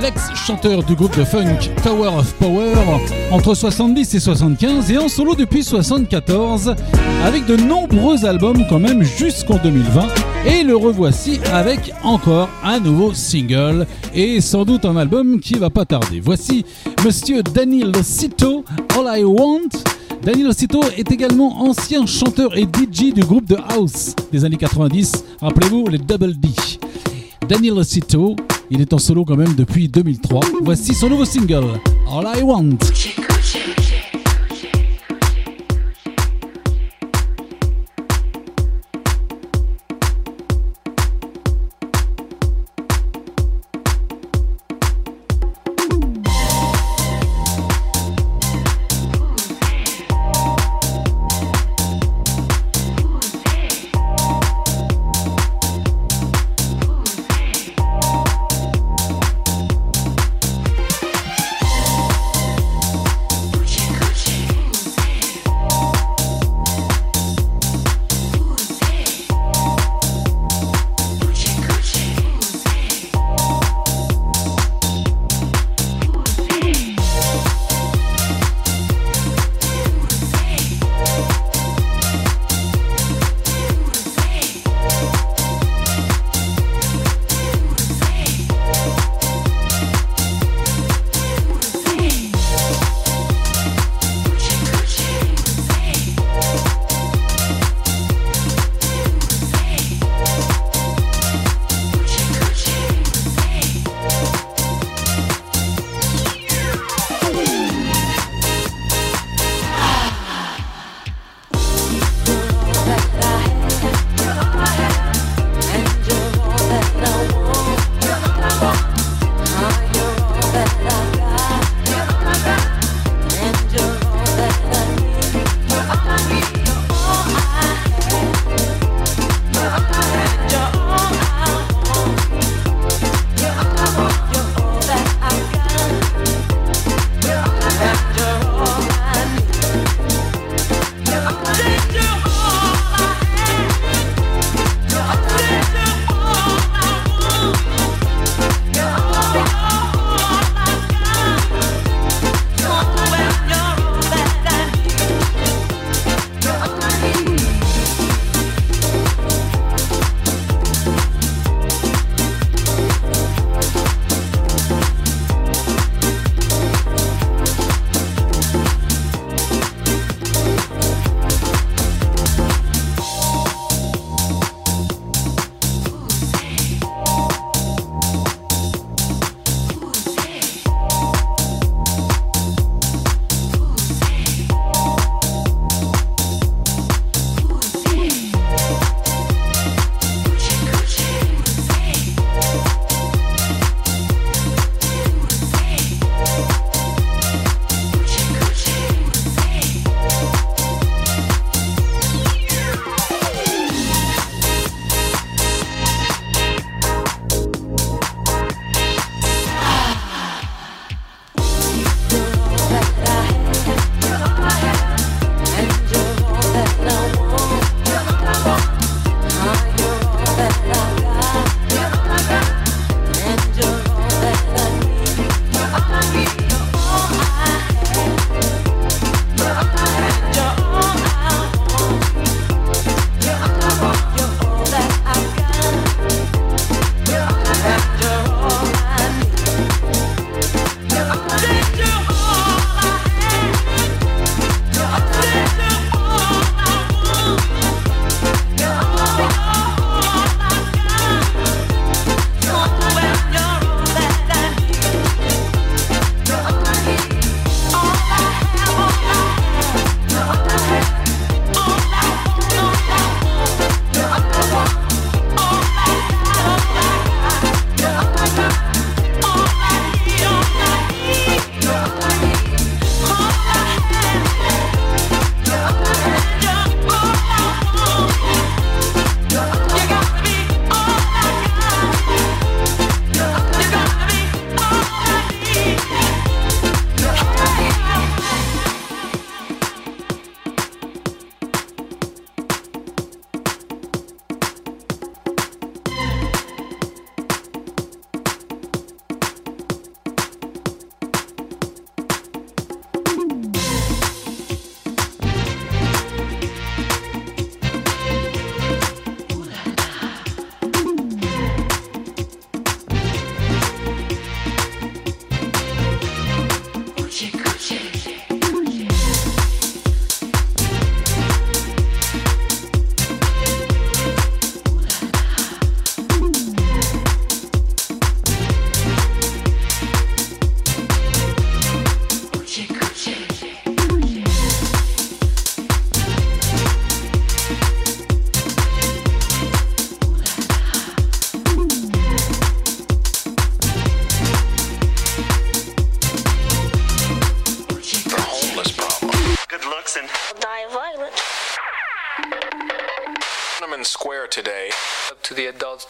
l'ex-chanteur du groupe de funk Tower of Power entre 70 et 75 et en solo depuis 74 avec de nombreux albums quand même jusqu'en 2020 et le revoici avec encore un nouveau single et sans doute un album qui va pas tarder. Voici monsieur Daniel Cito All I Want Daniel Osito est également ancien chanteur et DJ du groupe de house des années 90, rappelez-vous les Double D. Daniel Osito. Il est en solo quand même depuis 2003. Voici son nouveau single, All I Want.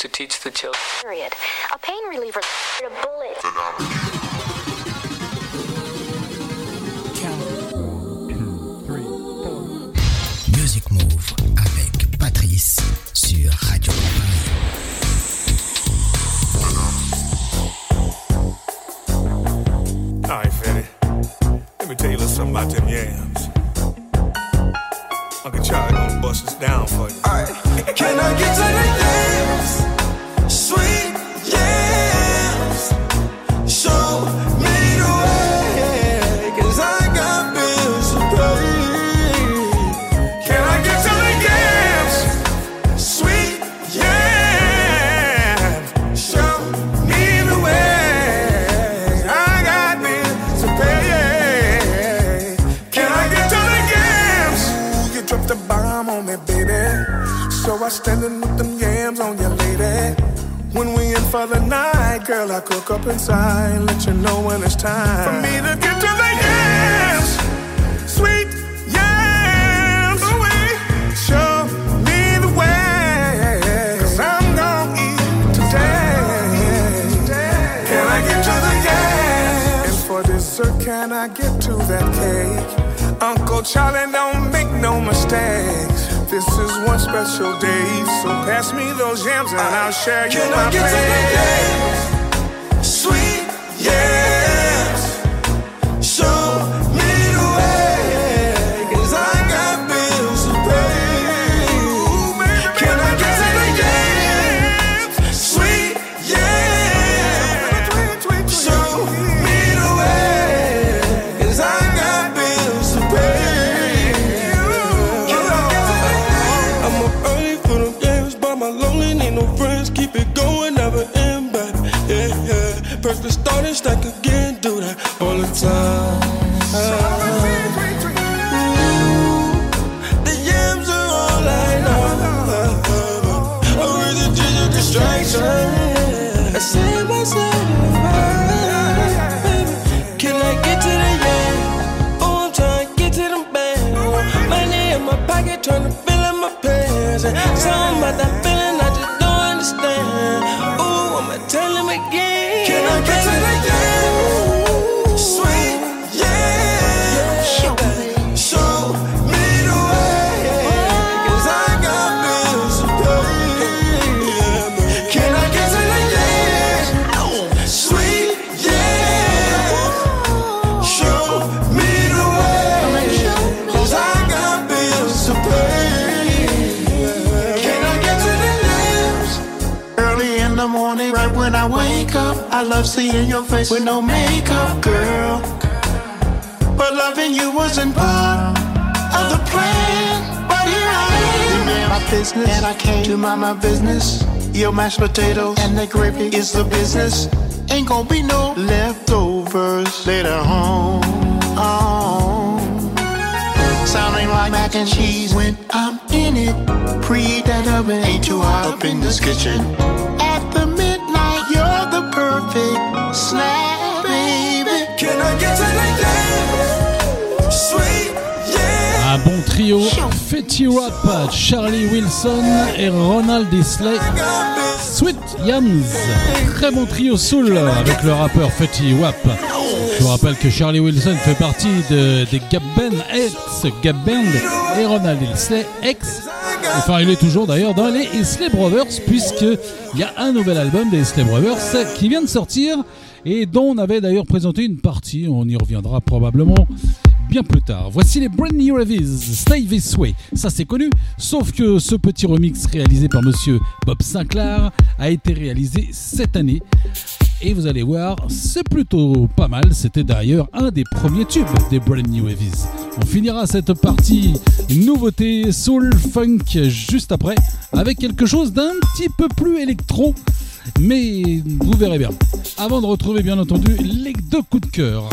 To teach the children. And I'll share you Can my I Your mashed potatoes and the gravy is the business. Ain't gonna be no leftovers later on. Oh. on. Sounding like mac and cheese when I'm in it. Preheat that oven, ain't too hot up in this kitchen. At the midnight, you're the perfect snack, baby. Can I get to Un bon trio, Fetty Wap, Charlie Wilson et Ronald Isley. Sweet Yams, très bon trio soul avec le rappeur Fetty Wap. Je vous rappelle que Charlie Wilson fait partie de- des Gap Band, ex-Gap Band, et Ronald Isley, ex. Enfin, il est toujours d'ailleurs dans les Isley Brothers, puisqu'il y a un nouvel album des Isley Brothers qui vient de sortir et dont on avait d'ailleurs présenté une partie. On y reviendra probablement plus tard. Voici les Brand New Revis, Stay This Way. Ça c'est connu, sauf que ce petit remix réalisé par monsieur Bob Sinclair a été réalisé cette année. Et vous allez voir, c'est plutôt pas mal. C'était d'ailleurs un des premiers tubes des Brand New Heavies. On finira cette partie nouveauté soul funk juste après avec quelque chose d'un petit peu plus électro. Mais vous verrez bien. Avant de retrouver bien entendu les deux coups de cœur.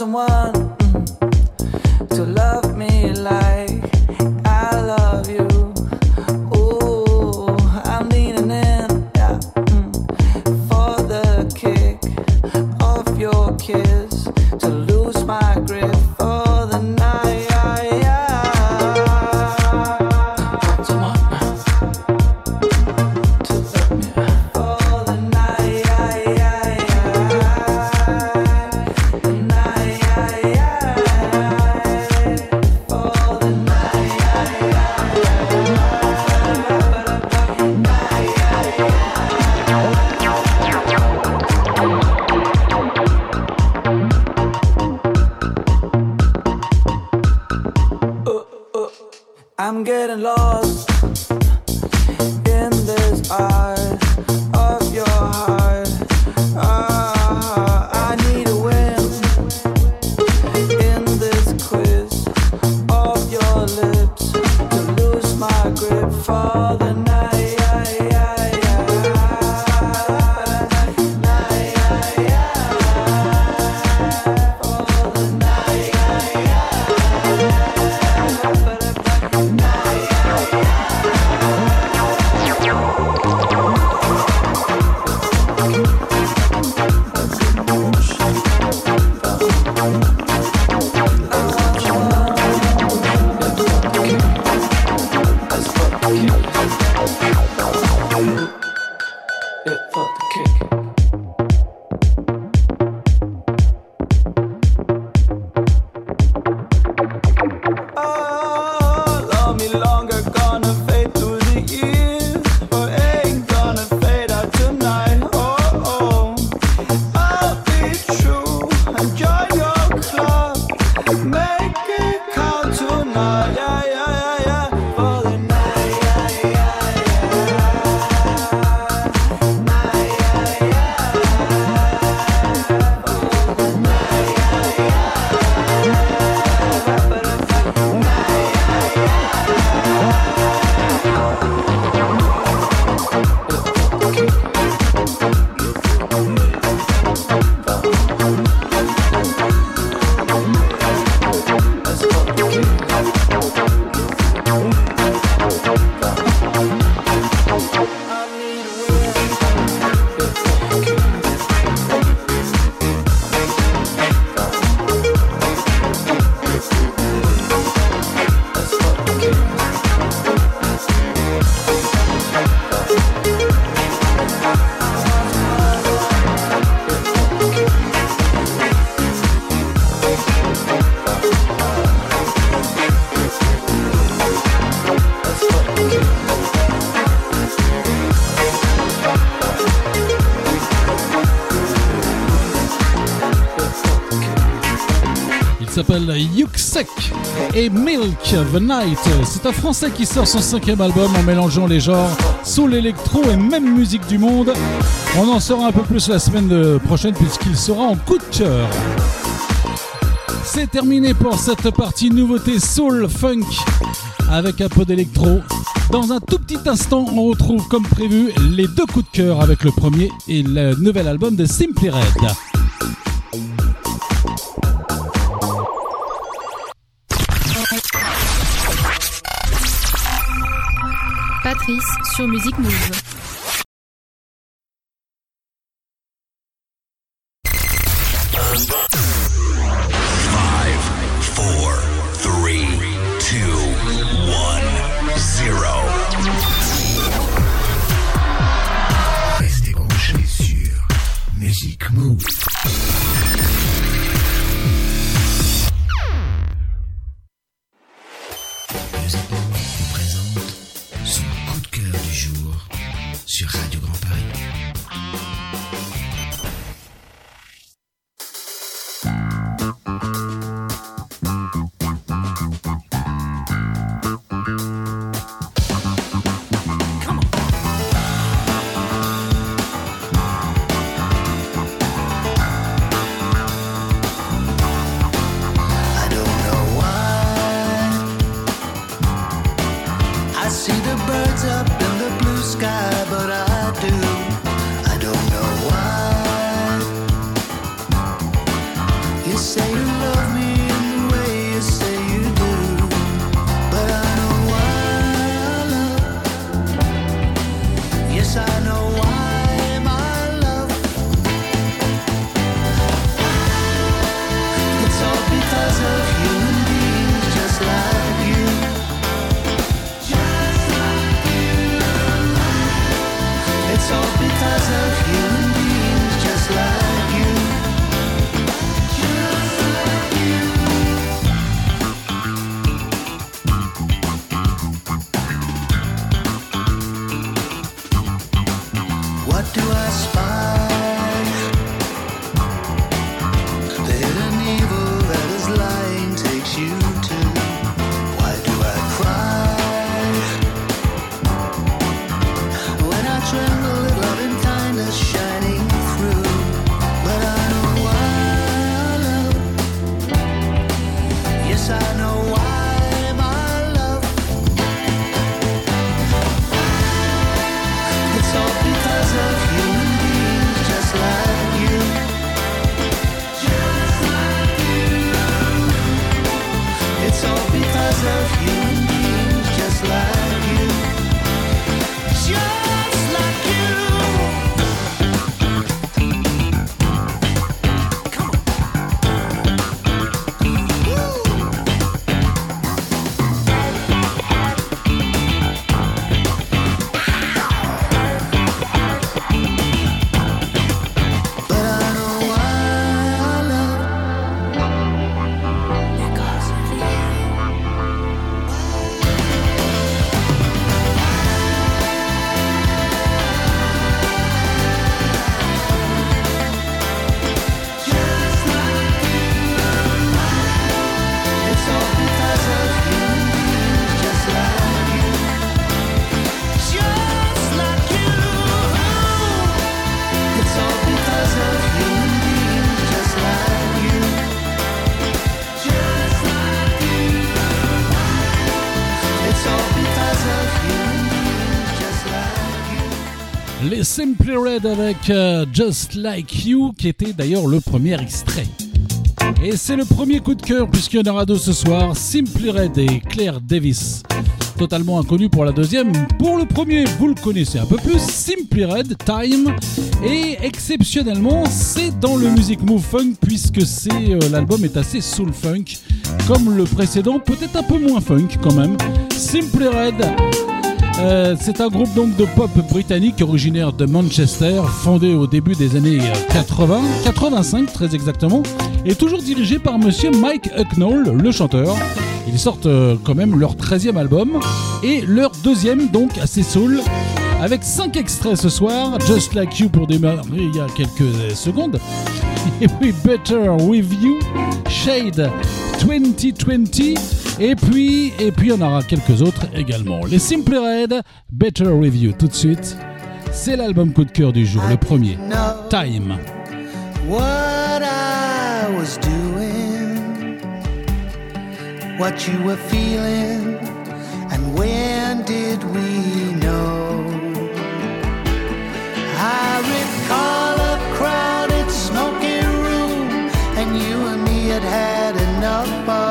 Someone s'appelle Yuksek et Milk the Night. C'est un Français qui sort son cinquième album en mélangeant les genres soul, électro et même musique du monde. On en saura un peu plus la semaine prochaine puisqu'il sera en coup de cœur. C'est terminé pour cette partie nouveauté soul funk avec un peu d'électro. Dans un tout petit instant, on retrouve comme prévu les deux coups de cœur avec le premier et le nouvel album de Simply Red. Sur Musique Move. Simply Red avec euh, Just Like You, qui était d'ailleurs le premier extrait. Et c'est le premier coup de cœur, puisqu'il y en aura deux ce soir Simply Red et Claire Davis. Totalement inconnu pour la deuxième. Pour le premier, vous le connaissez un peu plus Simply Red, Time. Et exceptionnellement, c'est dans le Music Move Funk, puisque c'est euh, l'album est assez soul funk, comme le précédent, peut-être un peu moins funk quand même. Simply Red. Euh, c'est un groupe de pop britannique originaire de Manchester, fondé au début des années euh, 80, 85 très exactement, et toujours dirigé par monsieur Mike Hucknall, le chanteur. Ils sortent euh, quand même leur 13e album et leur deuxième donc assez soul avec 5 extraits ce soir, Just Like You pour démarrer il y a quelques secondes, [LAUGHS] et puis Better With You, Shade 2020. Et puis, et puis on aura quelques autres également. Les Simple Red, Better Review tout de suite. C'est l'album coup de cœur du jour, le premier. Time. What I was doing, what you were feeling, and when did we know? I recall a crowded smoking room, and you and me had had enough of.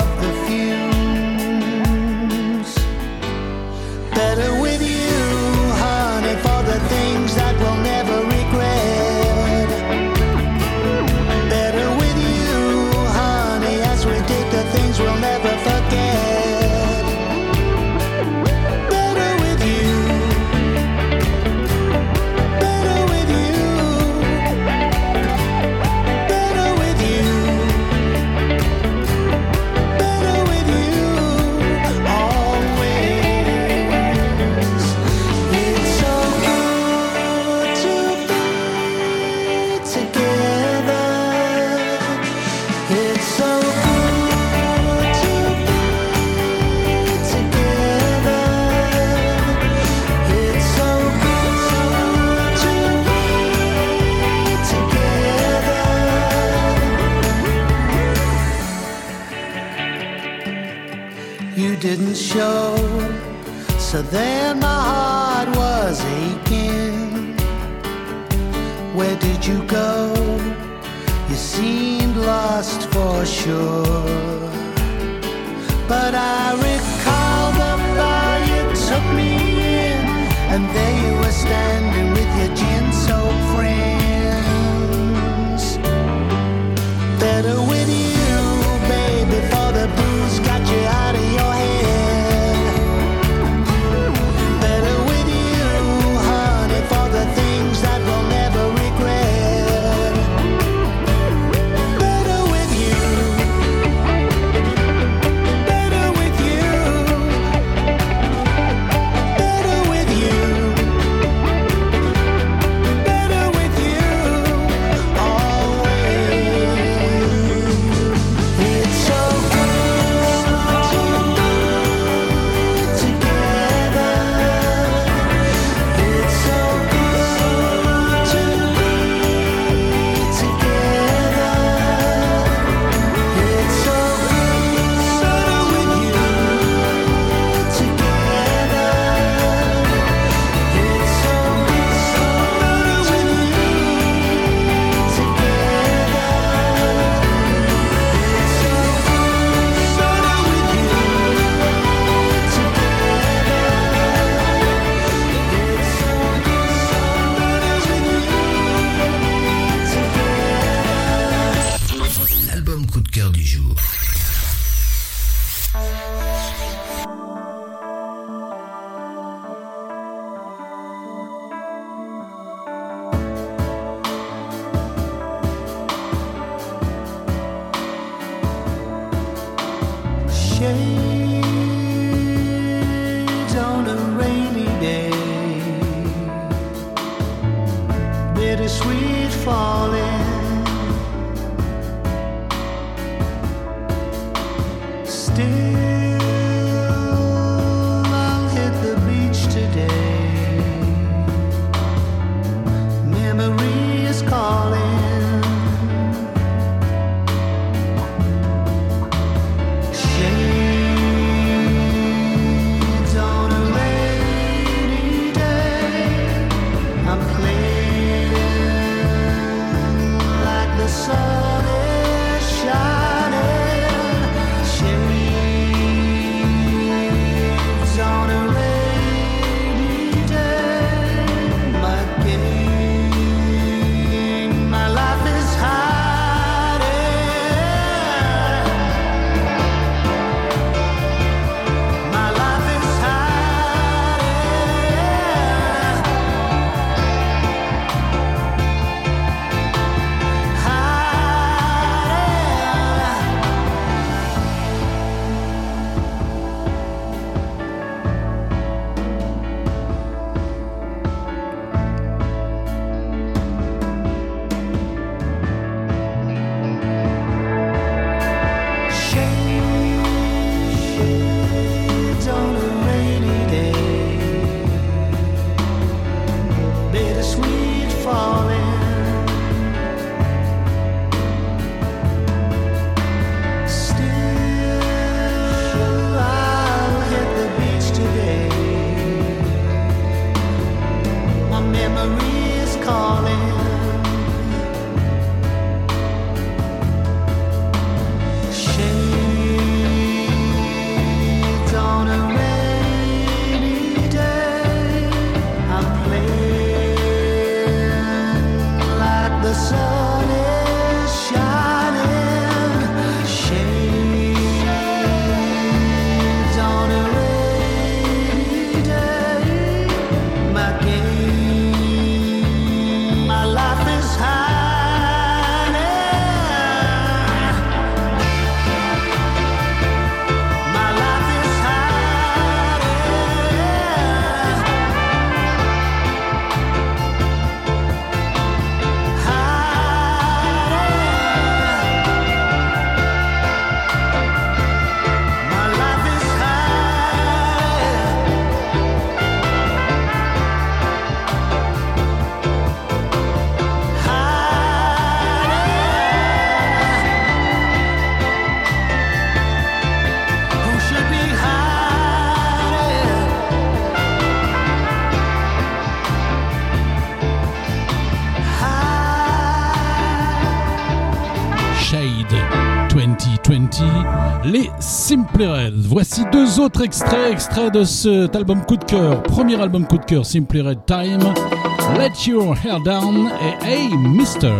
autre extrait, extrait de cet album coup de cœur, premier album coup de cœur, Simply Red Time, Let Your Hair Down et Hey Mister.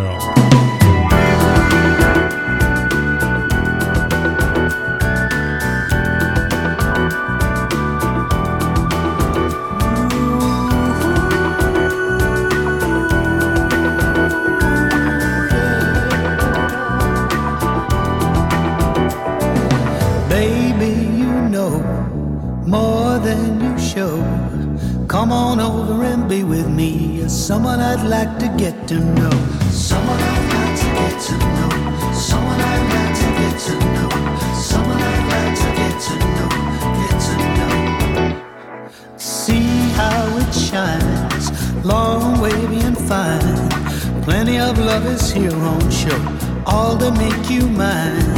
make you mine.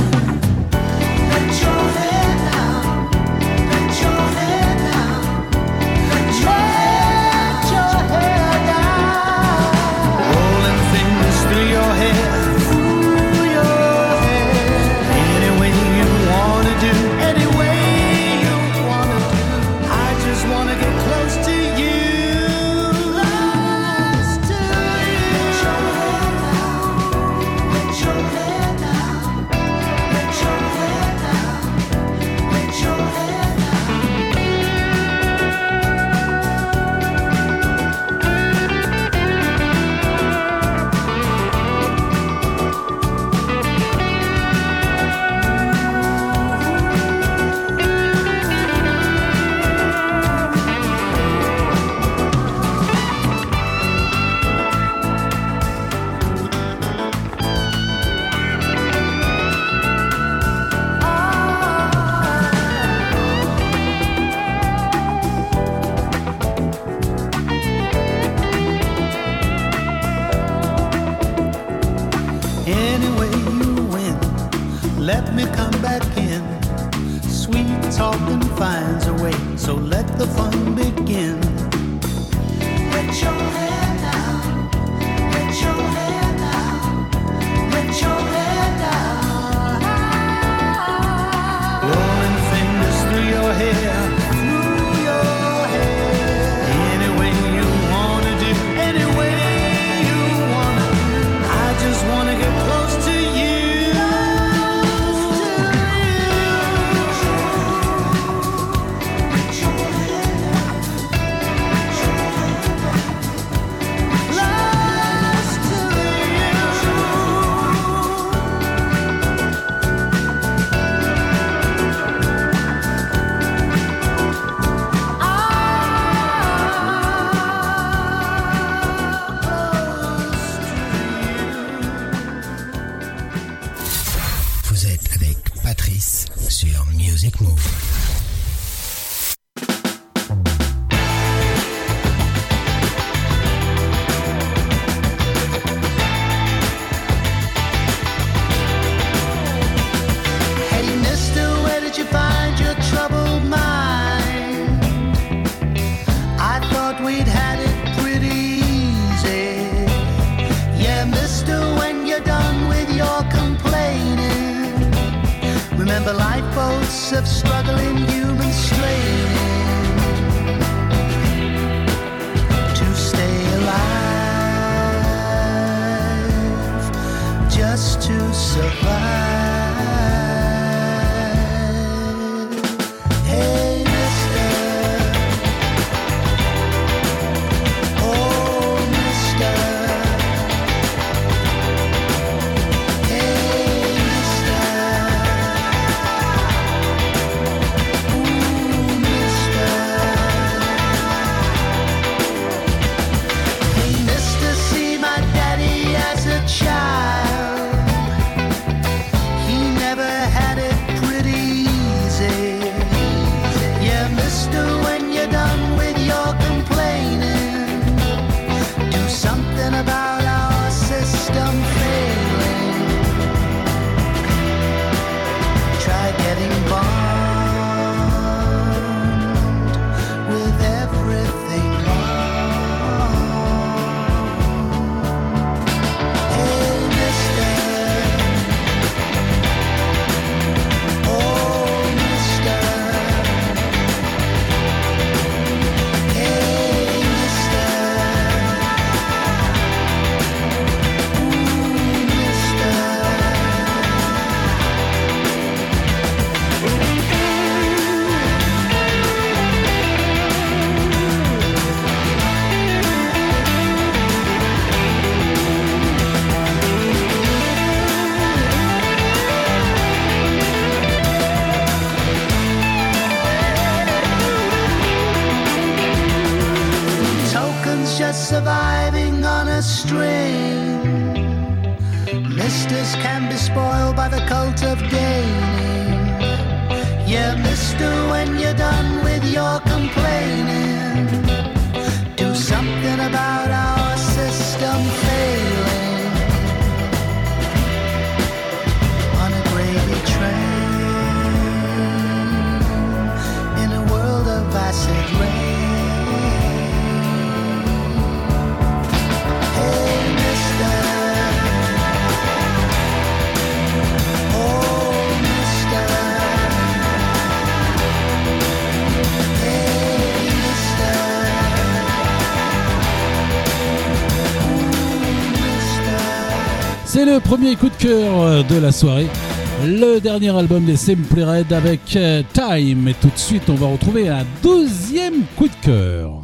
premier coup de cœur euh, de la soirée, le dernier album des Simple Red avec euh, Time. Et tout de suite, on va retrouver un deuxième coup de cœur.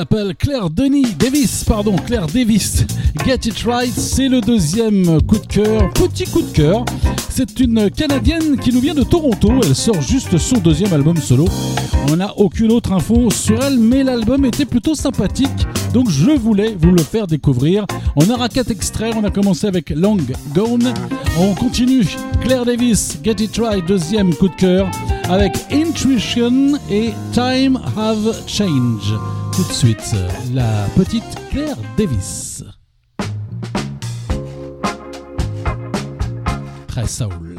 s'appelle Claire Denis Davis, pardon, Claire Davis. Get It Right, c'est le deuxième coup de cœur, petit coup de cœur. C'est une Canadienne qui nous vient de Toronto. Elle sort juste son deuxième album solo. On n'a aucune autre info sur elle, mais l'album était plutôt sympathique. Donc je voulais vous le faire découvrir. On aura quatre extraits. On a commencé avec Long Gone. On continue. Claire Davis, Get It Right, deuxième coup de cœur avec Intuition et Time Have Changed tout de suite la petite Claire Davis. Très soul.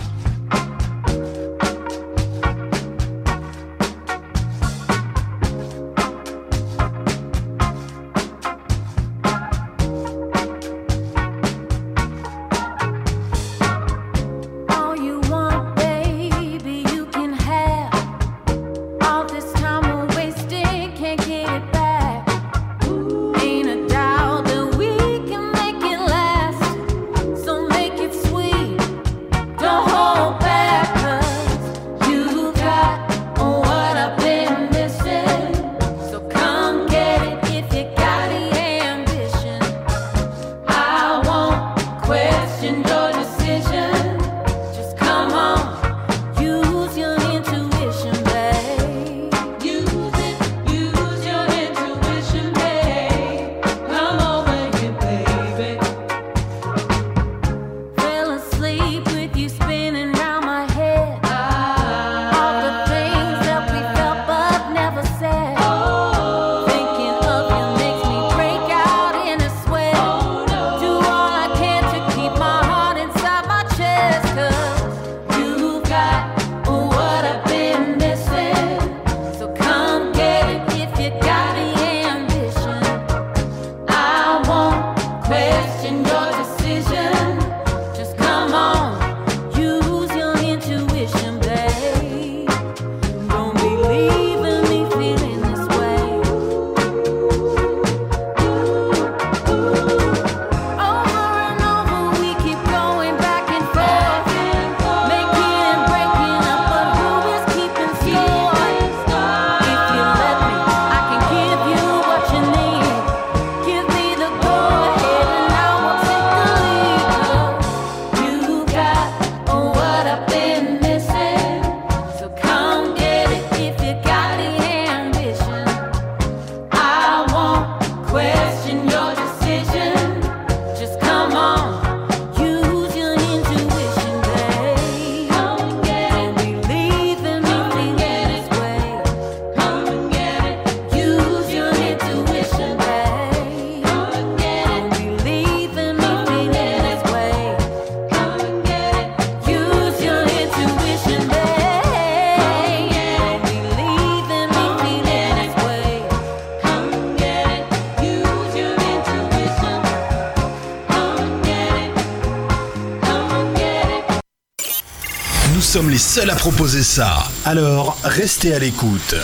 seul à proposer ça. Alors, restez à l'écoute.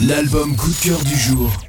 L'album coup de cœur du jour.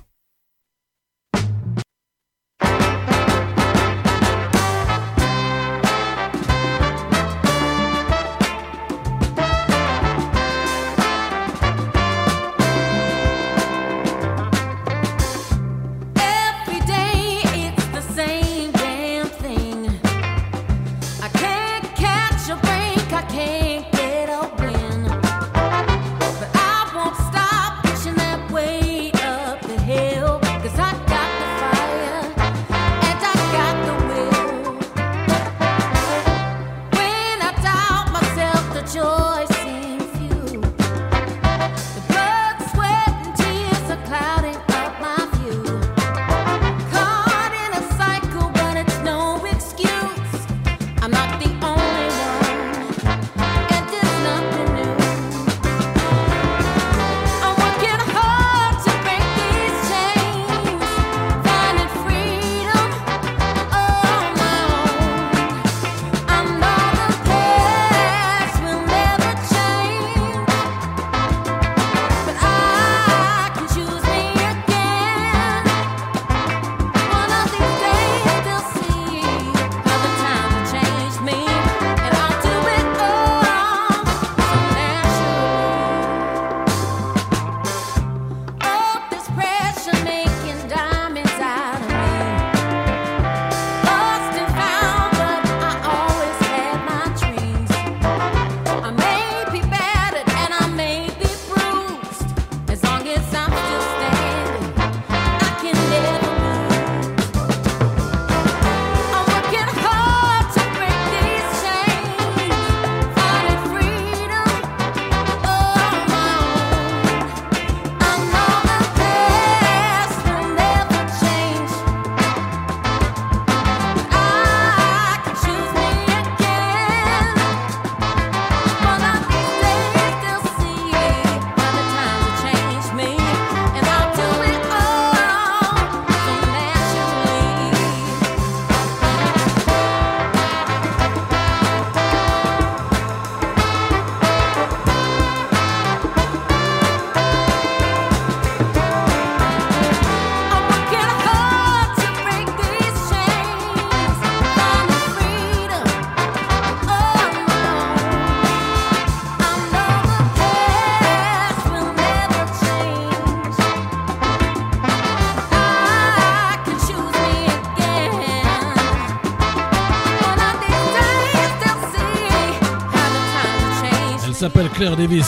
S'appelle Claire Davis.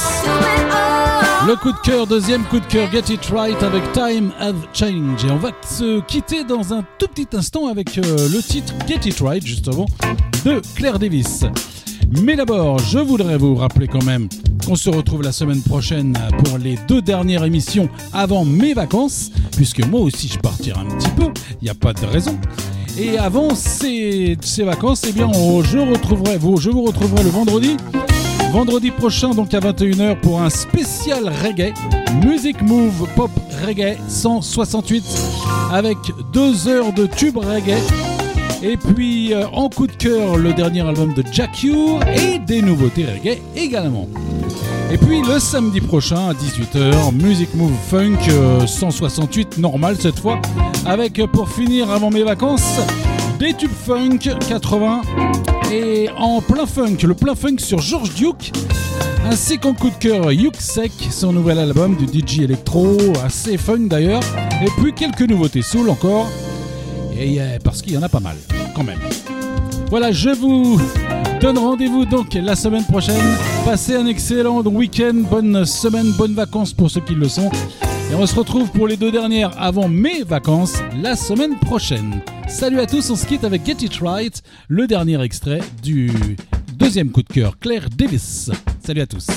Le coup de cœur, deuxième coup de cœur, Get It Right avec Time Have Change. Et on va se quitter dans un tout petit instant avec euh, le titre Get It Right, justement, de Claire Davis. Mais d'abord, je voudrais vous rappeler quand même qu'on se retrouve la semaine prochaine pour les deux dernières émissions avant mes vacances, puisque moi aussi je partirai un petit peu, il n'y a pas de raison. Et avant ces, ces vacances, eh bien, je, retrouverai, vous, je vous retrouverai le vendredi. Vendredi prochain, donc à 21h, pour un spécial reggae, Music Move Pop Reggae 168, avec deux heures de tube reggae. Et puis euh, en coup de cœur, le dernier album de Jack Ure et des nouveautés reggae également. Et puis le samedi prochain à 18h, Music Move Funk euh, 168 normal cette fois, avec euh, pour finir avant mes vacances des tubes funk 80 et en plein funk, le plein funk sur George Duke, ainsi qu'en coup de cœur Yuksek, son nouvel album du DJ Electro, assez funk d'ailleurs, et puis quelques nouveautés soul encore, et euh, parce qu'il y en a pas mal quand même. Voilà, je vous donne rendez-vous donc la semaine prochaine. Passez un excellent week-end, bonne semaine, bonnes vacances pour ceux qui le sont. Et on se retrouve pour les deux dernières avant mes vacances la semaine prochaine. Salut à tous, on se quitte avec Get It Right, le dernier extrait du deuxième coup de cœur, Claire Davis. Salut à tous.